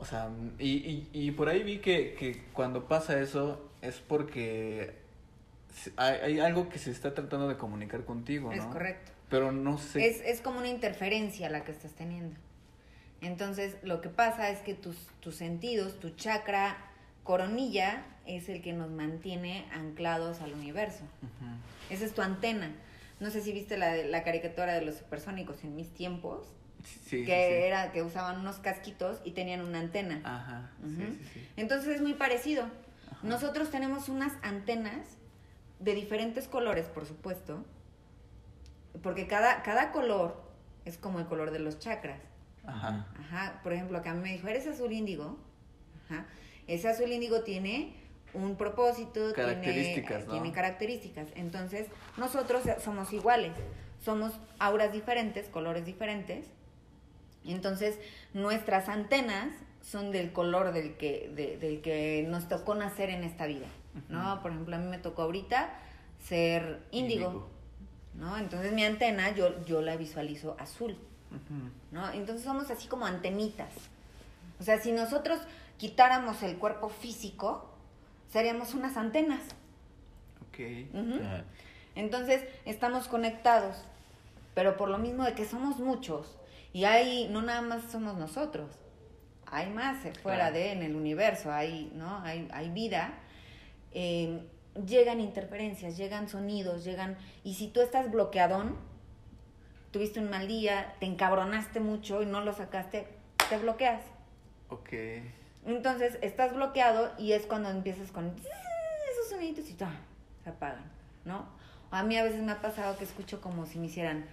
O sea, y, y, y por ahí vi que, que cuando pasa eso es porque hay, hay algo que se está tratando de comunicar contigo, ¿no? Es correcto. Pero no sé. Es, es como una interferencia la que estás teniendo. Entonces, lo que pasa es que tus, tus sentidos, tu chakra coronilla, es el que nos mantiene anclados al universo. Esa es tu antena. No sé si viste la, la caricatura de los supersónicos en mis tiempos, Sí, que sí. era que usaban unos casquitos y tenían una antena. Ajá. Entonces es muy parecido. Nosotros tenemos unas antenas de diferentes colores, por supuesto, porque cada, cada color es como el color de los chakras. Ajá. Ajá, por ejemplo, acá me dijo, ¿eres azul índigo? Ajá. Ese azul índigo tiene un propósito, Características, tiene, ¿no? tiene características. Entonces, nosotros somos iguales. Somos auras diferentes, colores diferentes. Entonces, nuestras antenas son del color del que, de- del que nos tocó nacer en esta vida. ¿No? Por ejemplo, a mí me tocó ahorita ser índigo. ¿No? Entonces mi antena yo, yo la visualizo azul. ¿no? Entonces somos así como antenitas. O sea, si nosotros quitáramos el cuerpo físico, seríamos unas antenas. Ok. Ajá. Entonces estamos conectados, pero por lo mismo de que somos muchos y hay, no nada más somos nosotros, hay más fuera Claro. de, en el universo, hay, ¿no? hay, hay vida, eh, llegan interferencias, llegan sonidos, llegan, y si tú estás bloqueadón, tuviste un mal día, te encabronaste mucho y no lo sacaste, te bloqueas. Ok. Entonces estás bloqueado y es cuando empiezas con esos soniditos y ¡tum! se apagan, ¿no? A mí a veces me ha pasado que escucho como si me hicieran,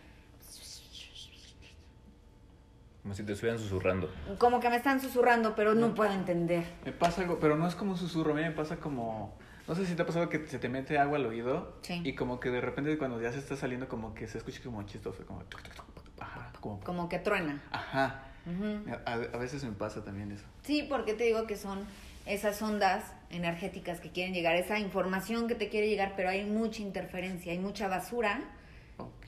Como si te estuvieran susurrando. como que me están susurrando, pero no puedo entender. Me pasa algo, pero no es como un susurro, a mí me pasa como... No sé si te ha pasado que se te mete agua al oído Sí. y como que de repente cuando ya se está saliendo como que se escucha como chistoso, como... Ajá, como... Como que truena. Ajá. A veces me pasa también eso. Sí, porque te digo que son esas ondas energéticas que quieren llegar, esa información que te quiere llegar, pero hay mucha interferencia, hay mucha basura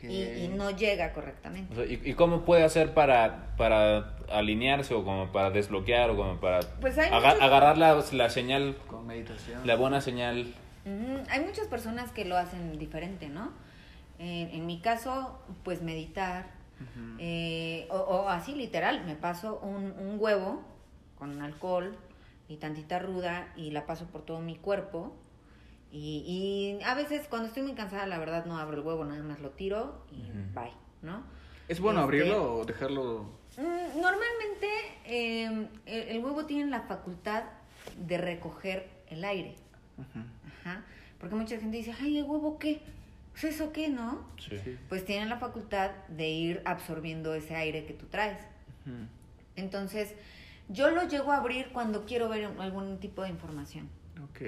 Y, y no llega correctamente. O sea, ¿y, y cómo puede hacer para, para alinearse o como para desbloquear o como para Pues hay aga- muchos- agarrar la, la señal, Con meditación. la buena señal? Hay muchas personas que lo hacen diferente, ¿no? En, en mi caso, pues meditar, eh, o, o así literal, me paso un, un huevo con alcohol y tantita ruda y la paso por todo mi cuerpo. Y, y a veces cuando estoy muy cansada, la verdad no abro el huevo, nada más lo tiro y bye, ¿no? ¿Es bueno Este, abrirlo o dejarlo? Mm, Normalmente eh, el, el huevo tiene la facultad de recoger el aire. Ajá. Porque mucha gente dice, ay, ¿el huevo qué? ¿Es eso qué, no? Sí. Pues tiene la facultad de ir absorbiendo ese aire que tú traes. Ujú. Entonces, yo lo llego a abrir cuando quiero ver algún tipo de información, Ok.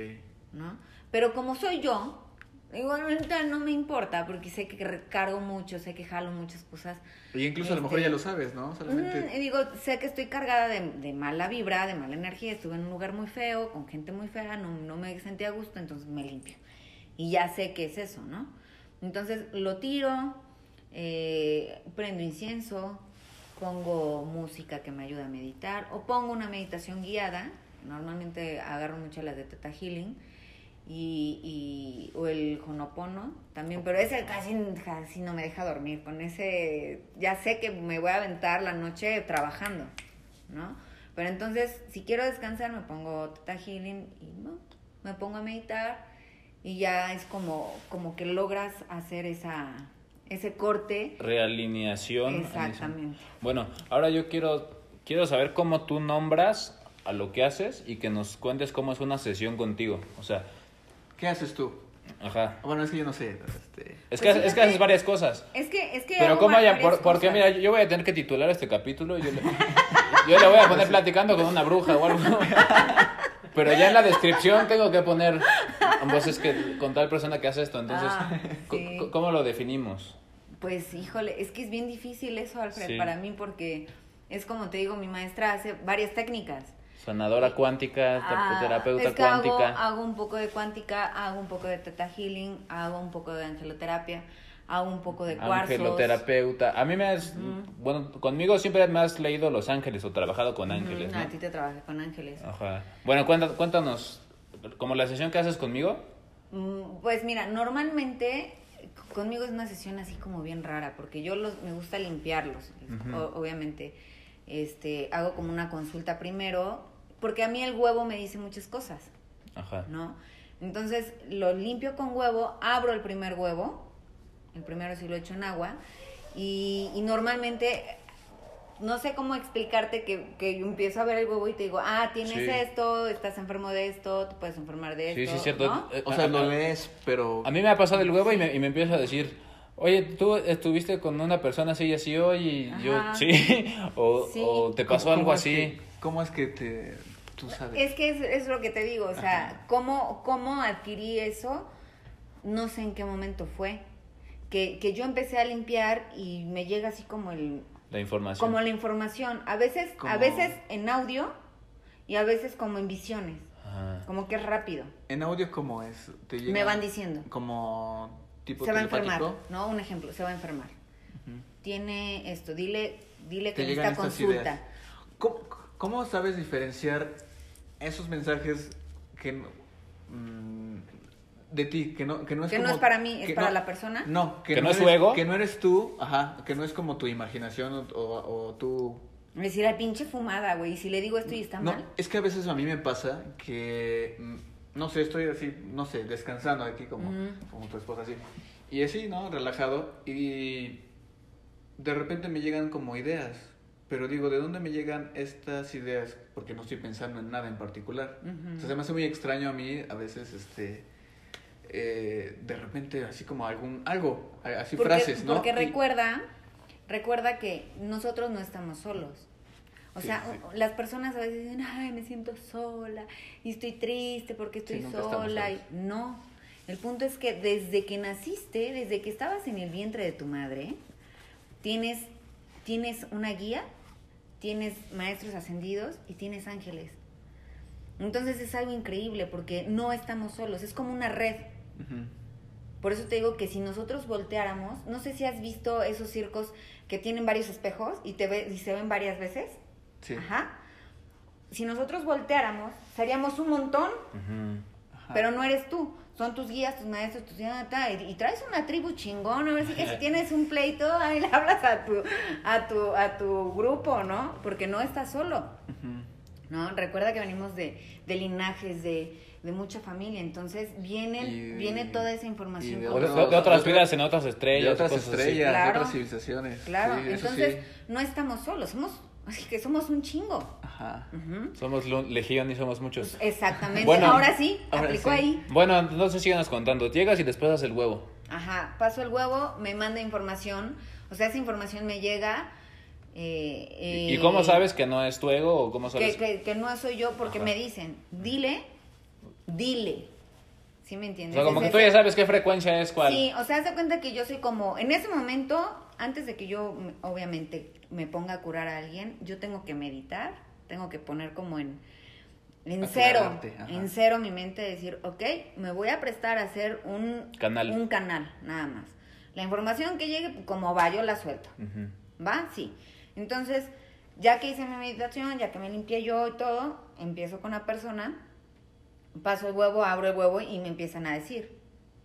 ¿no? Pero como soy yo, igualmente no me importa porque sé que recargo mucho, sé que jalo muchas cosas. Y incluso a lo mejor Este- ya lo sabes, ¿no? Solamente. digo, sé que estoy cargada de, de mala vibra, de mala energía, estuve en un lugar muy feo, con gente muy fea, no, no me sentía a gusto, entonces me limpio. Y ya sé qué es eso, ¿no? Entonces lo tiro, eh, prendo incienso, pongo música que me ayuda a meditar, o pongo una meditación guiada, normalmente agarro mucho las de Teta Healing, y, y- o el Honopono también, pero ese casi, casi no me deja dormir. Con ese ya sé que me voy a aventar la noche trabajando, ¿no? Pero entonces, si quiero descansar, me pongo Teta Healing y no, me pongo a meditar y ya es como, como que logras hacer esa, ese corte. Realineación. Exactamente. Bueno, ahora yo quiero, quiero saber cómo tú nombras a lo que haces y que nos cuentes cómo es una sesión contigo. O sea, ¿Qué haces tú? ajá. Bueno, es que yo no sé. Este... Es Pues que, es que haces varias cosas. Es que, es que Pero cómo haya, por- porque mira, yo voy a tener que titular este capítulo. y Yo le, yo le voy a poner platicando con una bruja o algo. Pero ya en la descripción tengo que poner, pues es que con tal persona que hace esto. Entonces, Ah, sí. ¿cómo lo definimos? Pues híjole, es que es bien difícil eso, Alfred, Sí. para mí, porque es como te digo, mi maestra hace varias técnicas. Sanadora cuántica, te- Ah, terapeuta es que hago, cuántica. hago un poco de cuántica, hago un poco de teta healing, hago un poco de angeloterapia, hago un poco de cuarzos. Angeloterapeuta. A mí me has, bueno, conmigo siempre me has leído Los Ángeles o trabajado con ángeles. A ti te trabajé con ángeles. Ajá. Bueno, cuéntanos, cuéntanos, como la sesión que haces conmigo. Mm, Pues mira, normalmente conmigo es una sesión así como bien rara, porque yo los, me gusta limpiarlos, o- obviamente. Este, hago como una consulta primero, porque a mí el huevo me dice muchas cosas, Ajá. ¿no? Entonces lo limpio con huevo, abro el primer huevo, el primero sí lo echo en agua, y, y normalmente no sé cómo explicarte que, que yo empiezo a ver el huevo y te digo, ah, tienes Sí. esto, estás enfermo de esto, te puedes enfermar de Sí, esto. sí, cierto. ¿no? Eh, O sea, a- lees, pero. A mí me ha pasado el huevo y me, y me empieza a decir, oye, tú estuviste con una persona así y así hoy y yo, sí, o, Sí. o te pasó ¿Cómo- algo cómo es así. que- ¿Cómo es que te. Tú sabes? Es que es, es lo que te digo, o sea, ¿cómo, cómo adquirí eso, no sé en qué momento fue. Que, que yo empecé a limpiar y me llega así como el La información. como la información, a veces, Como- a veces en audio y a veces como en visiones, Ajá. como que es rápido. En audio, ¿cómo es? ¿Te llega Me van diciendo. Como tipo Se va a enfermar? ¿no? Un ejemplo, se va a enfermar. Tiene esto, dile, dile que necesita consulta. ¿Cómo, cómo sabes diferenciar esos mensajes que no- mm, de ti, que no, que no es Que no como- es para mí, es que para no- la persona. No, que, Que no es eres, su ego. Que no eres tú, ajá, que no es como tu imaginación o, o, o tu... Decir, ay, pinche fumada, güey, y si le digo esto y está No, mal. es que a veces a mí me pasa que, mm, no sé, estoy así, no sé, descansando aquí como, Ujú. como tu esposa así. Y así, ¿no? Relajado. Y de repente me llegan como ideas. Pero digo, ¿de dónde me llegan estas ideas? Porque no estoy pensando en nada en particular. O sea, se me hace muy extraño a mí a veces, este... eh, de repente así como algún algo así Porque, frases no porque recuerda, recuerda que nosotros no estamos solos. O Sí, sea, sí. las personas a veces dicen, ay, me siento sola y estoy triste porque estoy Sí, sola. Y... No, el punto es que desde que naciste, desde que estabas en el vientre de tu madre, tienes, tienes una guía, tienes maestros ascendidos y tienes ángeles. Entonces es algo increíble porque no estamos solos, es como una red. Por eso te digo que si nosotros volteáramos, no sé si has visto esos circos que tienen varios espejos y te ve, y se ven varias veces. sí Ajá. Si nosotros volteáramos, seríamos un montón. Ajá. pero no eres tú. Son tus guías, tus maestros, tus y, y traes una tribu chingón. A ver si que si tienes un pleito, ahí le hablas a tu, a tu, a tu grupo, ¿no? Porque no estás solo. ¿no? Recuerda que venimos de, de linajes, de, de mucha familia, entonces viene, Y- viene toda esa información. de de, otros- de otras otra- vidas en otras De estrellas. otras cosas así. estrellas, Claro. de otras civilizaciones. Claro, Sí, entonces sí. no estamos solos, somos, así que somos un chingo. Ajá. Somos legión y somos muchos. Exactamente, Bueno, ahora sí, ahora aplicó sí. ahí. Bueno, entonces síganos contando. Llegas y después haces el huevo. Ajá, paso el huevo, me manda información, o sea, esa información me llega. eh, ¿Y eh, cómo sabes que no es tu ego o cómo que, sabes? que, que no soy yo? Porque Ajá. me dicen, dile, dile. ¿Sí me O entiendes? sea, como Es que tú ya sabes qué frecuencia es cuál. Sí, o sea, haz de cuenta que yo soy como, en ese momento, antes de que yo, obviamente, me ponga a curar a alguien, yo tengo que meditar, tengo que poner como en, en cero, en cero mi mente, decir, ok, me voy a prestar a hacer un Canal. un canal, nada más. La información que llegue, como va, yo la suelto. ¿Va? Sí. Entonces, ya que hice mi meditación, ya que me limpié yo y todo, empiezo con la persona, paso el huevo, abro el huevo y me empiezan a decir,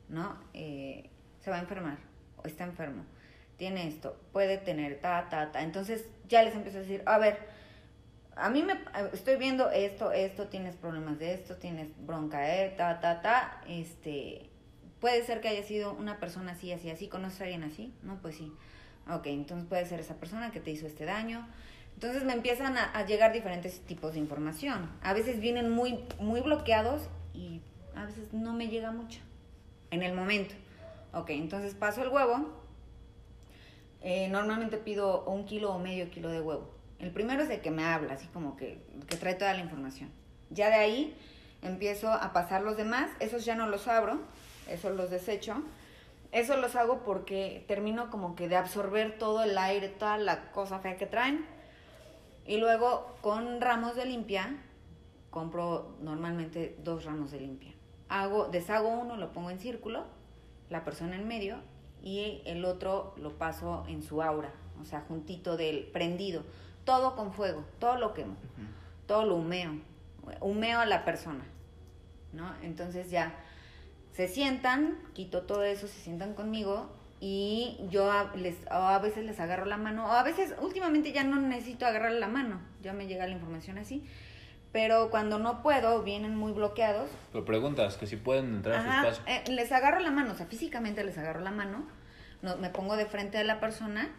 ¿no? Eh, se va a enfermar, o está enfermo, tiene esto, puede tener ta, ta, ta. Entonces, ya les empiezo a decir, a ver, a mí me estoy viendo esto, esto, tienes problemas de esto, tienes bronca, eh, ta, ta, ta, este, puede ser que haya sido una persona así, así, así, ¿conoces a alguien así? No, pues sí. Ok, entonces puede ser esa persona que te hizo este daño. Entonces me empiezan a, llegar diferentes tipos de información. A veces vienen muy, muy bloqueados y a veces no me llega mucho en el momento. Ok, entonces paso el huevo. Eh, normalmente pido un kilo o medio kilo de huevo. El primero es el que me habla, así como que, que trae toda la información. Ya de ahí empiezo a pasar los demás. Esos ya no los abro, esos los desecho. Eso los hago porque termino como que de absorber todo el aire, toda la cosa fea que traen. Y luego con ramos de limpia, compro normalmente dos ramos de limpia. Hago, deshago uno, lo pongo en círculo, la persona en medio, y el otro lo paso en su aura, o sea, juntito del prendido. Todo con fuego, todo lo quemo, todo lo humeo, humeo a la persona, ¿no? Entonces ya se sientan, quito todo eso, se sientan conmigo y yo a, les, o a veces les agarro la mano, o a veces últimamente ya no necesito agarrarle la mano, ya me llega la información así, pero cuando no puedo, vienen muy bloqueados, Pero preguntas que si pueden entrar a su espacio. eh, les agarro la mano, o sea, físicamente les agarro la mano, no, me pongo de frente de la persona,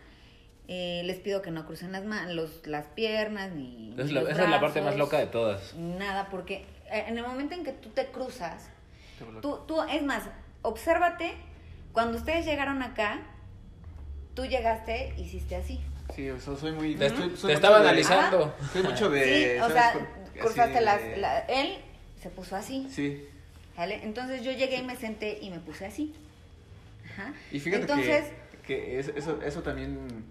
eh, les pido que no crucen las, ma- los, las piernas ni... Esa es ni la, los esa es la parte más loca de todas. Nada, porque eh, en el momento en que tú te cruzas, tú, tú, es más, obsérvate, cuando ustedes llegaron acá, tú llegaste, hiciste así. Sí, o sea, soy muy... Te, soy estaba de- analizando. Soy mucho de... sí, o sea, Con- cruzaste de- las... la- él se puso así. Sí. ¿Vale? Entonces yo llegué y me senté y me puse así. Ajá. Y fíjate Entonces, que, que es- eso, eso también,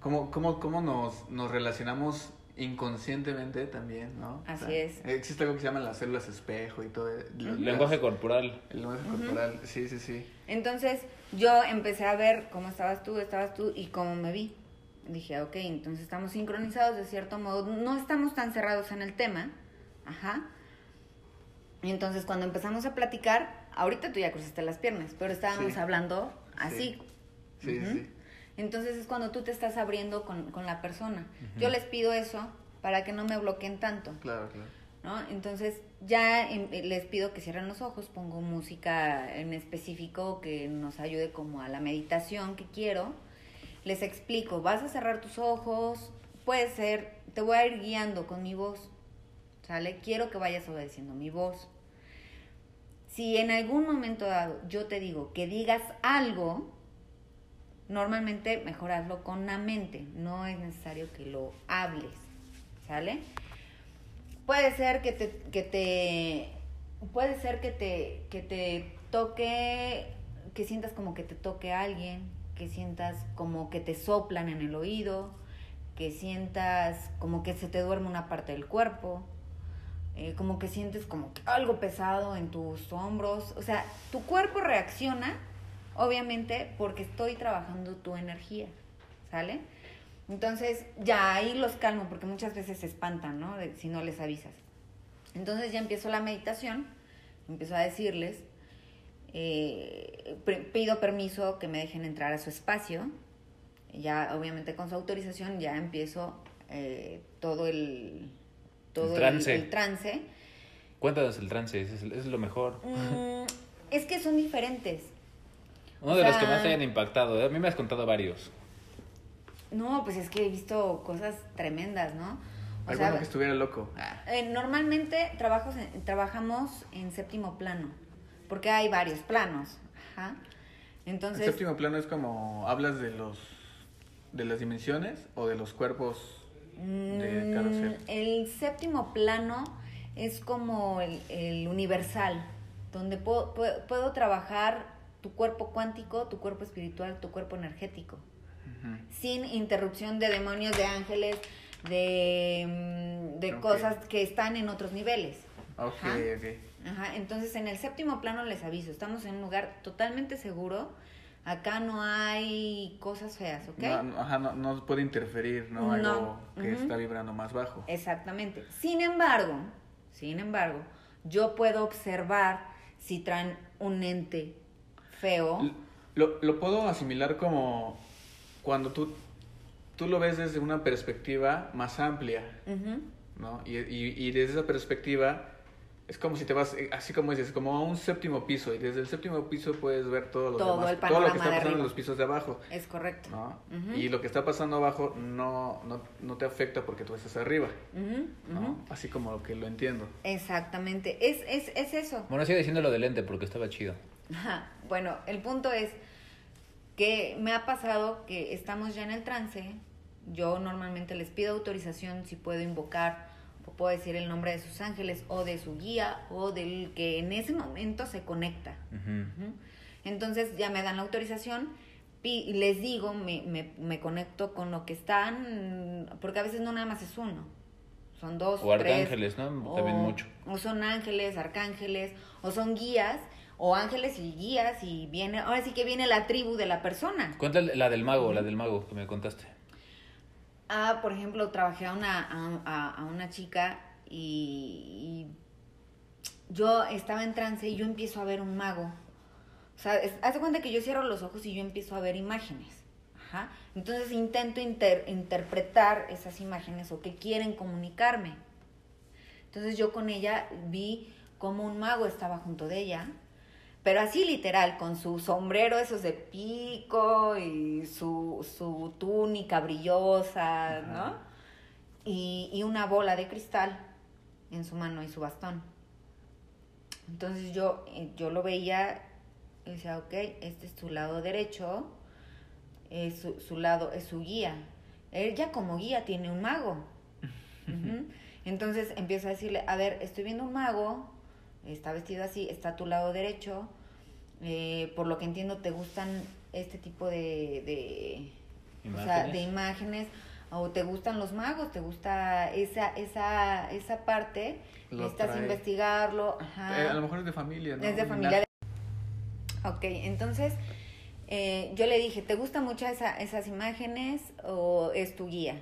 cómo, cómo, cómo nos, nos relacionamos inconscientemente también, ¿no? Así es. Existe algo que se llama las células espejo y todo. el- Lenguaje corporal. El lenguaje corporal, sí, sí, sí. entonces yo empecé a ver cómo estabas tú, estabas tú y cómo me vi. Dije, ok, entonces estamos sincronizados de cierto modo. No estamos tan cerrados en el tema. Ajá. Y entonces cuando empezamos a platicar, ahorita tú ya cruzaste las piernas, pero estábamos Sí. hablando así. Sí, sí. Entonces es cuando tú te estás abriendo con, con la persona. Yo les pido eso para que no me bloqueen tanto. Claro, claro. ¿no? Entonces ya em, les pido que cierren los ojos, pongo música en específico que nos ayude como a la meditación que quiero. Les explico, vas a cerrar tus ojos, puede ser, te voy a ir guiando con mi voz, ¿sale? Quiero que vayas obedeciendo mi voz. Si en algún momento dado yo te digo que digas algo, normalmente mejor hazlo con la mente, no es necesario que lo hables, ¿sale? Puede ser que te, que te puede ser que te, que te toque, que sientas como que te toque a alguien, que sientas como que te soplan en el oído, que sientas como que se te duerme una parte del cuerpo, eh, como que sientes como algo pesado en tus hombros, o sea, tu cuerpo reacciona, obviamente, porque estoy trabajando tu energía, ¿sale? Entonces ya ahí los calmo porque muchas veces se espantan, ¿no? Si no les avisas. Entonces ya empiezo la meditación, empiezo a decirles, eh, pido permiso que me dejen entrar a su espacio, ya obviamente con su autorización ya empiezo eh, todo el, todo el trance. el trance. Cuéntanos el trance, es, es lo mejor. Mm, es que son diferentes. Uno o de los que más te hayan impactado. A mí me has contado varios. No, pues es que he visto cosas tremendas, ¿no? O Alguno sea, que estuviera loco. Eh, normalmente trabajos en- trabajamos en séptimo plano, porque hay varios planos. Ajá. Entonces, el séptimo plano es como hablas de los de las dimensiones o de los cuerpos de cada mm, ser. el séptimo plano es como el, el universal, donde puedo, puedo- puedo trabajar tu cuerpo cuántico, tu cuerpo espiritual, tu cuerpo energético. Sin interrupción de demonios, de ángeles, de, mm, de cosas que están en otros niveles. Ok, Ajá. ok. Ajá, entonces en el séptimo plano les aviso, estamos en un lugar totalmente seguro, acá no hay cosas feas, ¿ok? No, ajá, no, no puede interferir, ¿no? Algo No. que está vibrando más bajo. Exactamente. Sin embargo, sin embargo, yo puedo observar si traen un ente feo. Lo, lo puedo asimilar como cuando tú, tú lo ves desde una perspectiva más amplia, Ujú. ¿no? Y, y, y desde esa perspectiva es como si te vas, eh, así como dices, como a un séptimo piso, y desde el séptimo piso puedes ver todo lo Todo demás, el todo lo que está pasando en los pisos de abajo, Es correcto. ¿no? Y lo que está pasando abajo no, no, no te afecta porque tú estás arriba, ¿no? Así como lo que lo entiendo. Exactamente. Es, es, es eso. Bueno, sigue diciendo lo del lente porque estaba chido. Ajá. Bueno, el punto es que me ha pasado que estamos ya en el trance. Yo normalmente les pido autorización si puedo invocar puedo decir el nombre de sus ángeles o de su guía o del que en ese momento se conecta. Entonces ya me dan la autorización y les digo, me, me, me conecto con lo que están, porque a veces no nada más es uno, son dos, O tres, arcángeles, ¿no? También o- mucho. O son ángeles, arcángeles, o son guías, o ángeles y guías, y viene, ahora sí que viene la tribu de la persona. Cuéntale la del mago, la del mago que me contaste. Ah, por ejemplo, trabajé a una, a, a- una chica y, yo estaba en trance y yo empiezo a ver un mago. O sea, es- haz de cuenta que yo cierro los ojos y yo empiezo a ver imágenes. Ajá. Entonces intento inter- interpretar esas imágenes o que quieren comunicarme. Entonces yo con ella vi como un mago estaba junto de ella, pero así literal, con su sombrero esos de pico y su, su túnica brillosa, ¿no? Y, y una bola de cristal en su mano y su bastón. Entonces yo, eh, yo lo veía y decía, ok, este es su lado derecho, es su, su lado, es su guía. Ella como guía tiene un mago. Entonces empiezo a decirle, a ver, estoy viendo un mago, está vestido así, está a tu lado derecho, eh, por lo que entiendo te gustan este tipo de, de, o sea, de Imágenes. imágenes, o te gustan los magos, te gusta esa, esa, esa parte, Lo necesitas trae. investigarlo, ajá. Eh, a lo mejor es de familia, ¿no? Es de familia. Ok, entonces eh, yo le dije, ¿te gustan mucho esa- esas imágenes o es tu guía?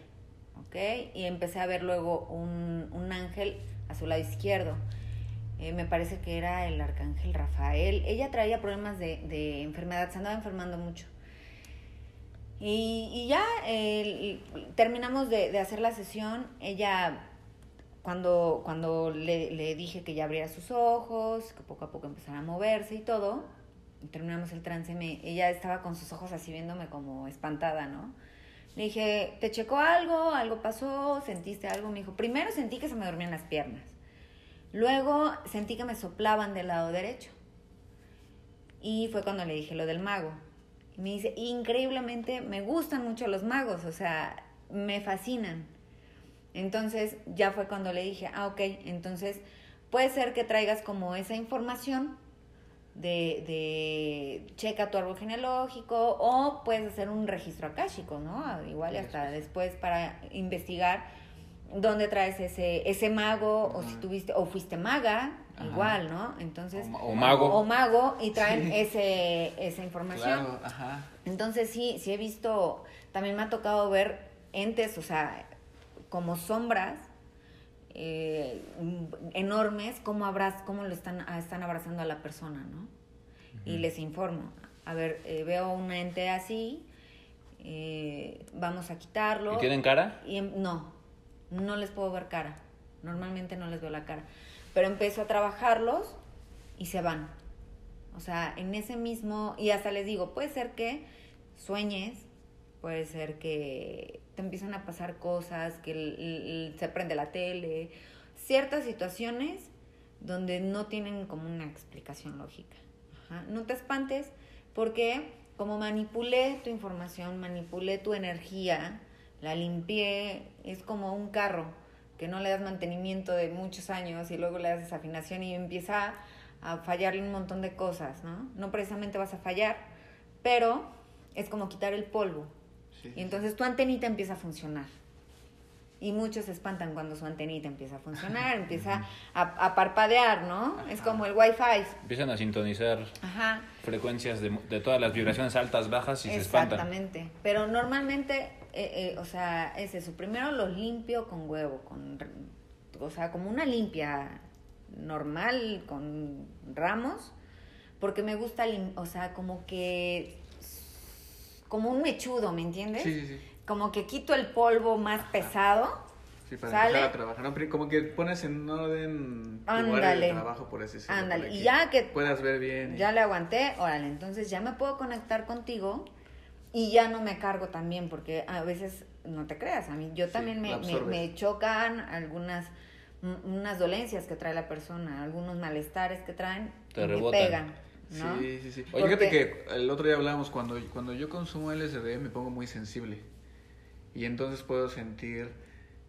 Ok, y empecé a ver luego un, un ángel a su lado izquierdo. Eh, me parece que era el arcángel Rafael. Ella traía problemas de, de enfermedad, se andaba enfermando mucho. Y, y ya terminamos de, de hacer la sesión. Ella, cuando, cuando le, le dije que ya abriera sus ojos, que poco a poco empezara a moverse y todo, terminamos el trance, me, ella estaba con sus ojos así viéndome como espantada, ¿no? Le dije, ¿te checó algo? ¿Algo pasó? ¿Sentiste algo? Me dijo, primero sentí que se me dormían las piernas. Luego sentí que me soplaban del lado derecho. Y fue cuando le dije lo del mago. Y me dice, increíblemente me gustan mucho los magos, o sea, me fascinan. Entonces ya fue cuando le dije, ah, ok, entonces puede ser que traigas como esa información de, de checa tu árbol genealógico o puedes hacer un registro akáshico, ¿no? Igual y hasta después para investigar dónde traes ese, ese mago o si tuviste o fuiste maga, Ajá. igual, ¿no? Entonces, O mago. o mago y traen Sí. ese, esa información. Claro, ajá. Entonces sí, sí he visto, también me ha tocado ver entes, o sea, como sombras eh, enormes, cómo, abraz, cómo lo están, ah, están abrazando a la persona, ¿no? Y les informo, a ver, eh, veo un ente así, eh, vamos a quitarlo. ¿Y tienen cara? Y em- no, no les puedo ver cara. Normalmente no les veo la cara. Pero empiezo a trabajarlos y se van. O sea, en ese mismo, y hasta les digo, puede ser que sueñes, puede ser que te empiezan a pasar cosas, que se prende la tele, ciertas situaciones donde no tienen como una explicación lógica. No te espantes porque como manipulé tu información, manipulé tu energía, la limpié, es como un carro que no le das mantenimiento de muchos años y luego le das desafinación y empieza a fallarle un montón de cosas, ¿no? No precisamente vas a fallar, pero es como quitar el polvo. y entonces tu antenita empieza a funcionar. Y muchos se espantan cuando su antenita empieza a funcionar, empieza a, parpadear, ¿no? Es como el wifi. Empiezan a sintonizar frecuencias de, de, todas las vibraciones altas, bajas y se espantan. Exactamente. Pero normalmente, eh, eh, o sea, es eso. Primero los limpio con huevo, con, o sea, como una limpia normal con ramos, porque me gusta, o sea, como que, como un mechudo, ¿me entiendes? Sí, sí, sí. Como que quito el polvo más pesado. Sí, para empezar a trabajar. Como que pones en orden tu de trabajo, por ese Ándale, y ya que puedas ver bien. Ya le aguanté, órale, entonces ya me puedo conectar contigo y ya no me cargo también, porque a veces, no te creas, a mí yo también me, me chocan algunas unas dolencias que trae la persona, algunos malestares que traen, Te y pegan. ¿no? Sí, sí, sí. Oye, fíjate que el otro día hablábamos, cuando, cuando yo consumo LSD me pongo muy sensible. Y entonces puedo sentir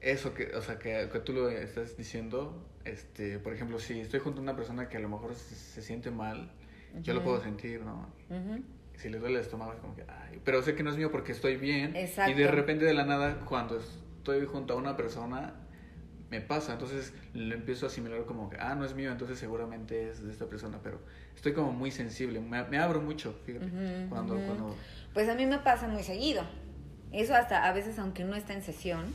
eso que, o sea, que, que, tú lo estás diciendo, este, por ejemplo, si estoy junto a una persona que a lo mejor se, siente mal, yo lo puedo sentir, ¿no? Si le duele el estómago, es como que, ay, pero sé que no es mío porque estoy bien. Exacto. Y de repente de la nada, cuando estoy junto a una persona, me pasa, entonces lo empiezo a asimilar como que, ah, no es mío, entonces seguramente es de esta persona, pero estoy como muy sensible, me, abro mucho, fíjate, cuando, cuando... Pues a mí me pasa muy seguido, eso hasta a veces aunque no está en sesión,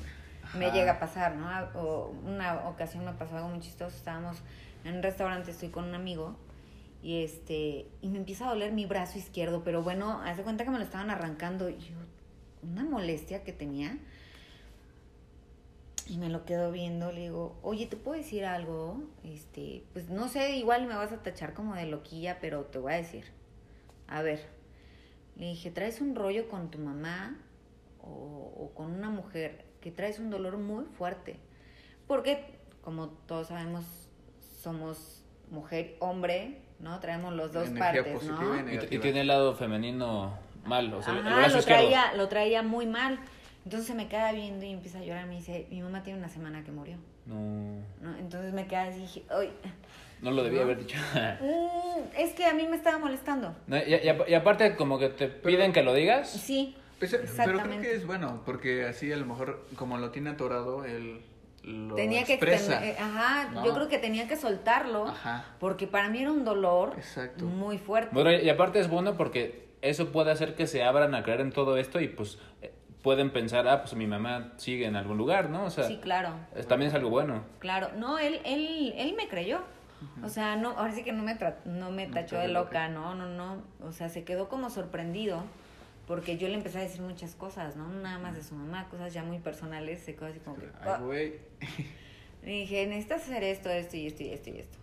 me llega a pasar, ¿no? O una ocasión me pasó algo muy chistoso, estábamos en un restaurante, estoy con un amigo, y este, y me empieza a doler mi brazo izquierdo, pero bueno, hace cuenta que me lo estaban arrancando, y yo, una molestia que tenía, y me lo quedo viendo, le digo, oye, ¿te puedo decir algo? Este, pues no sé, igual me vas a tachar como de loquilla, pero te voy a decir. A ver, le dije, ¿traes un rollo con tu mamá o, con una mujer que traes un dolor muy fuerte? Porque, como todos sabemos, somos mujer, hombre, ¿no? Traemos los dos partes, ¿no? Y, tiene el lado femenino mal, o sea, lo traía, lo traía muy mal. Entonces se me queda viendo y empieza a llorar. Me dice, mi mamá tiene una semana que murió. No. Entonces me queda así y dije, ¡ay! No lo debía haber dicho. Mm, es que a mí me estaba molestando. y, aparte, como que te piden que lo digas. Sí. Pues, eh, pero creo que es bueno, porque así a lo mejor, como lo tiene atorado, él lo tenía expresa. que eh, ajá yo creo que tenía que soltarlo ajá. porque para mí era un dolor Exacto. muy fuerte bueno y aparte es bueno porque eso puede hacer que se abran a creer en todo esto y pues pueden pensar, ah, pues mi mamá sigue en algún lugar, ¿no? O sea, sí, claro. también es algo bueno. Claro, no, él, él, él me creyó. O sea, no, ahora sí que no me, no me tachó de loca, no, no, no. O sea, se quedó como sorprendido porque yo le empecé a decir muchas cosas, ¿no? Nada más de su mamá, cosas ya muy personales, quedó así como que... Ay, güey. Le dije, necesitas hacer esto, esto y esto y esto y esto.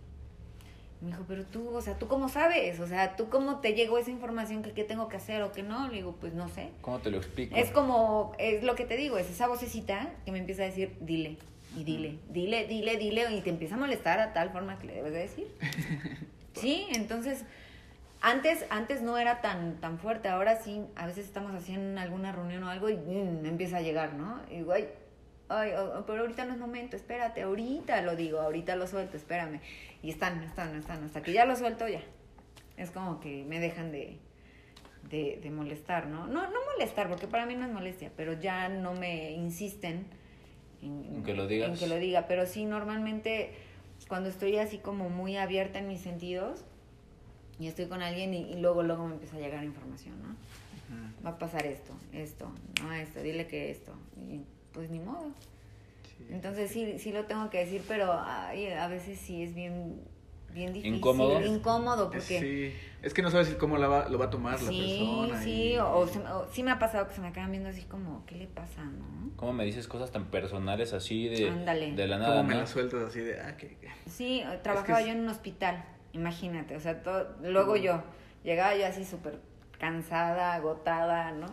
Me dijo, pero tú, o sea, ¿tú cómo sabes? O sea, ¿tú cómo te llegó esa información que qué tengo que hacer o qué no? Le digo, pues no sé. ¿Cómo te lo explico? Es como, es lo que te digo, es esa vocecita que me empieza a decir, dile, y dile, dile, dile, dile, y te empieza a molestar a tal forma que le debes de decir. sí, entonces, antes, antes no era tan, tan fuerte, ahora sí, a veces estamos haciendo alguna reunión o algo y mm, empieza a llegar, ¿no? Y digo, ay, ay, pero ahorita no es momento, espérate, ahorita lo digo, ahorita lo suelto, espérame. Y están, están, están, hasta que ya lo suelto ya. Es como que me dejan de, de, molestar, ¿no? ¿no? No molestar, porque para mí no es molestia, pero ya no me insisten en, que lo digas. En que lo diga, pero sí, normalmente cuando estoy así como muy abierta en mis sentidos y estoy con alguien y, luego, luego me empieza a llegar información, ¿no? Va a pasar esto, esto, no esto, dile que esto. Y pues ni modo. Entonces sí, sí lo tengo que decir, pero a veces sí es bien, bien difícil. Incómodo. Incómodo, porque... Sí, Es que no sabes cómo la va, lo va a tomar la persona. sí, y- o, se me- o sí me ha pasado que se me acaban viendo así como, ¿qué le pasa, no? ¿Cómo me dices cosas tan personales así de, Ándale. de la ¿Cómo nada? me ¿no? la sueltas así de, ah, que... Sí, eh, trabajaba es- yo en un hospital, imagínate, o sea, todo, luego yo, llegaba yo así súper cansada, agotada, ¿no?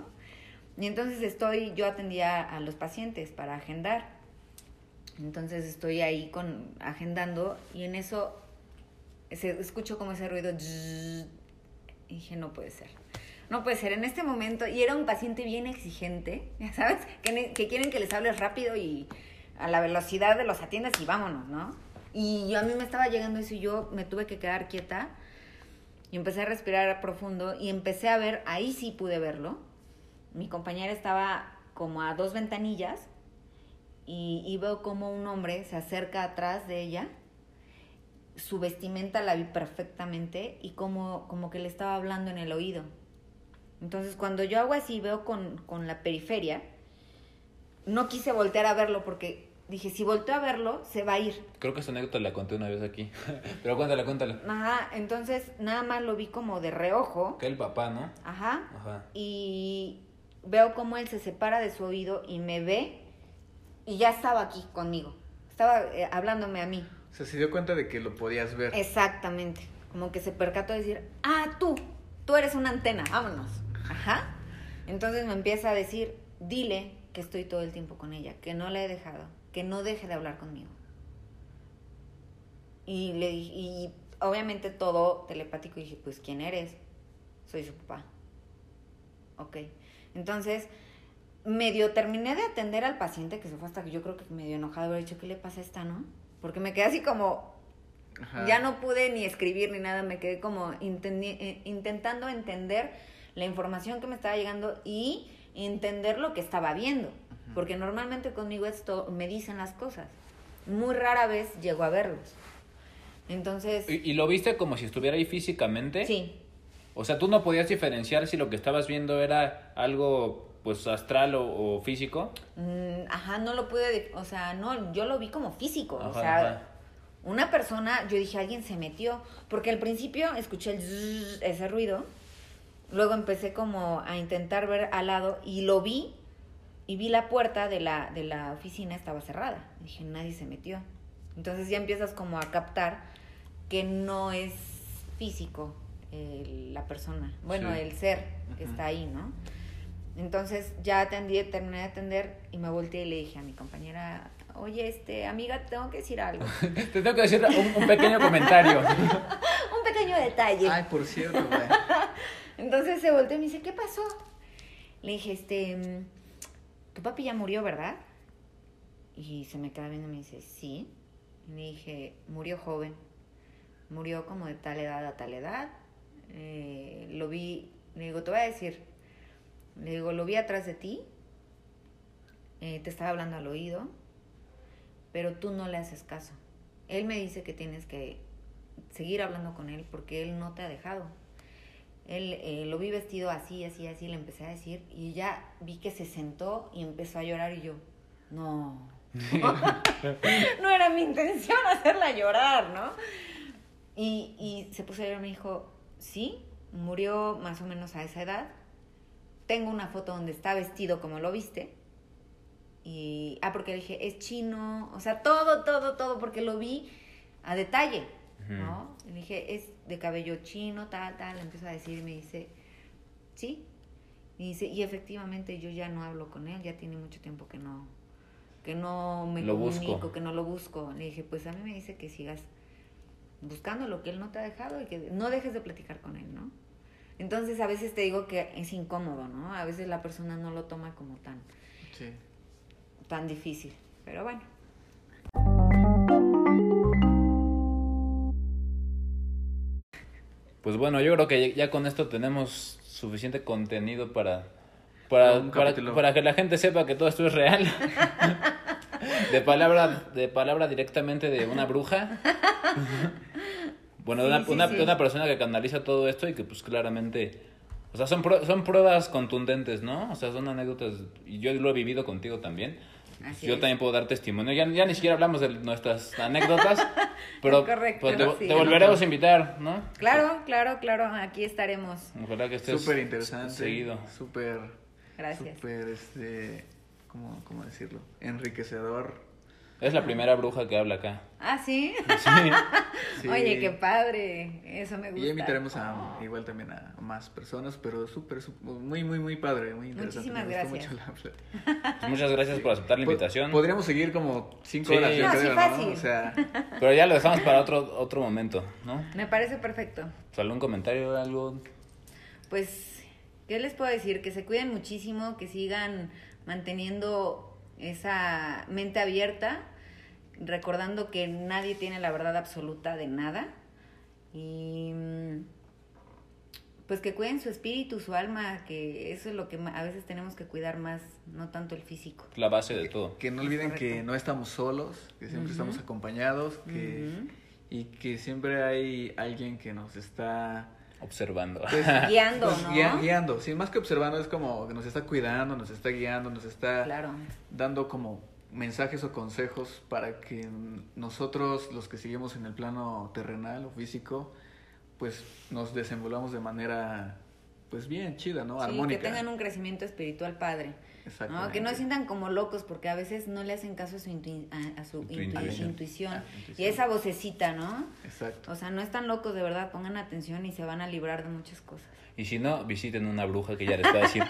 Y entonces estoy, yo atendía a los pacientes para agendar, entonces estoy ahí con, agendando y en eso se, escucho como ese ruido, y dije, no puede ser. No puede ser, en este momento, y era un paciente bien exigente, ya sabes, que quieren que les hables rápido y a la velocidad de los atiendas y vámonos, ¿no? Y yo, a mí me estaba llegando eso y yo me tuve que quedar quieta y empecé a respirar profundo y empecé a ver, ahí sí pude verlo. Mi compañera estaba como a dos ventanillas y, y veo como un hombre se acerca atrás de ella. Su vestimenta la vi perfectamente y como, como que le estaba hablando en el oído. Entonces cuando yo hago así, veo con, con la periferia, no quise voltear a verlo porque dije, si volteo a verlo, se va a ir. Creo que esta anécdota la conté una vez aquí. Pero cuéntala, cuéntala. Ajá, entonces nada más lo vi como de reojo. Que el papá, ¿no? Ajá. Ajá. Y veo cómo él se separa de su oído y me ve y ya estaba aquí conmigo. Estaba eh, hablándome a mí. O sea, se dio cuenta de que lo podías ver. Exactamente. Como que se percató de decir, ah, tú, tú eres una antena, vámonos. Ajá. Entonces me empieza a decir, dile que estoy todo el tiempo con ella, que no la he dejado, que no deje de hablar conmigo. Y le dije, y obviamente todo telepático, y dije, pues, ¿quién eres? Soy su papá. Ok. Entonces, medio terminé de atender al paciente, que se fue hasta que yo creo que medio enojado, haber dicho, ¿qué le pasa a esta, no? Porque me quedé así como, Ajá. ya no pude ni escribir ni nada, me quedé como eh, intentando entender la información que me estaba llegando y entender lo que estaba viendo. Porque normalmente conmigo esto me dicen las cosas. Muy rara vez llego a verlos. Entonces, ¿Y, y lo viste como si estuviera ahí físicamente? sí, O sea, tú no podías diferenciar si lo que estabas viendo era algo pues astral o, o físico. Mm, ajá, no lo pude, de- o sea, no, yo lo vi como físico, o Ajá, sea, ajá. una persona, yo dije, alguien se metió, porque al principio escuché el zzzz, ese ruido, luego empecé como a intentar ver al lado y lo vi y vi la puerta de la, de la oficina estaba cerrada, dije, nadie se metió, entonces ya empiezas como a captar que no es físico el- la persona, bueno, Sí. el ser que está ahí, ¿no? Entonces ya atendí, terminé de atender y me volteé y le dije a mi compañera, oye, este, amiga, te tengo que decir algo. Te tengo que decir un, un pequeño comentario. Un pequeño detalle. Ay, por cierto, güey. Entonces se volteó y me dice, ¿qué pasó? Le dije, este, tu papi ya murió, ¿verdad? Y se me queda viendo y me dice, sí. Y le dije, murió joven. Murió como de tal edad a tal edad. Eh, lo vi, le digo, te voy a decir, le digo, lo vi atrás de ti. Eh, te estaba hablando al oído, pero tú no le haces caso. Él me dice que tienes que seguir hablando con él porque él no te ha dejado. Él eh, lo vi vestido así, así, así, le empecé a decir y ya vi que se sentó y empezó a llorar y yo, no, no era mi intención hacerla llorar, ¿no? Y, y se puso a llorar y me dijo, sí, murió más o menos a esa edad. Tengo una foto donde está vestido como lo viste. Y, ah, porque dije, es chino, o sea, todo, todo, todo, porque lo vi a detalle, ¿no? Y le dije, es de cabello chino, tal, tal, le empiezo a decir y me dice, sí. Y dice, y efectivamente yo ya no hablo con él, ya tiene mucho tiempo que no, que no me Lo comunico, busco. que no lo busco. Le dije, pues a mí me dice que sigas buscando lo que él no te ha dejado y que no dejes de platicar con él, ¿no? Entonces a veces te digo que es incómodo, ¿no? A veces la persona no lo toma como tan, Sí. tan difícil. Pero bueno. Pues bueno, yo creo que ya con esto tenemos suficiente contenido para, para, para, que la gente sepa que todo esto es real. De palabra, de palabra directamente de una bruja. Bueno, de Sí, una, sí, una- sí. de una persona que canaliza todo esto y que pues claramente... O sea, son, prue- son pruebas contundentes, ¿no? O sea, son anécdotas, y yo lo he vivido contigo también, Así yo es. también puedo dar testimonio. Ya, ya ni siquiera hablamos de nuestras anécdotas, pero correcto, pues, te, sí. te volveremos a invitar, ¿no? Claro, claro, claro, aquí estaremos. Ojalá que estés Súper interesante. seguido. Súper. Gracias. Súper, este. ¿cómo, ¿Cómo decirlo? Enriquecedor. Es la primera bruja que habla acá. Ah, ¿sí? Sí. Sí. Oye, qué padre, eso me Y gusta. ya invitaremos a igual también a más personas, pero súper, muy, muy, muy padre, muy interesante. Muchísimas Me gustó gracias. mucho la muchas gracias por aceptar la invitación. Podríamos seguir como cinco Sí. horas, yo No, sí, creo, fácil. ¿no? O sea, Pero ya lo dejamos para otro, otro momento, ¿no? Me parece perfecto. Pues, ¿Algún comentario, algo? Pues, ¿qué les puedo decir? Que se cuiden muchísimo, que sigan manteniendo esa mente abierta, recordando que nadie tiene la verdad absoluta de nada. Y mm, pues que cuiden su espíritu, su alma, que eso es lo que a veces tenemos que cuidar más, no tanto el físico. La base de todo. que no olviden que no estamos solos, que siempre estamos acompañados, que, y que siempre hay alguien que nos está Observando. pues, Guiando, pues, ¿no? guia- guiando. Sí, más que observando, es como que nos está cuidando, nos está guiando, nos está Claro. dando como mensajes o consejos para que nosotros, los que seguimos en el plano terrenal o físico, pues nos desenvolvamos de manera pues bien chida, ¿no? Sí, Armónica. que tengan un crecimiento espiritual padre. ¿No? Que no se sientan como locos porque a veces no le hacen caso a su, intui- a, a su Tu intu- intuición. intuición. Ah, Y intuición. esa vocecita, ¿no? Exacto. O sea, no están locos de verdad, pongan atención y se van a librar de muchas cosas. Y si no, visiten una bruja que ya les va a decir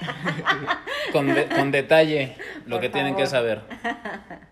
con, de- con detalle lo Por que tienen que favor. saber.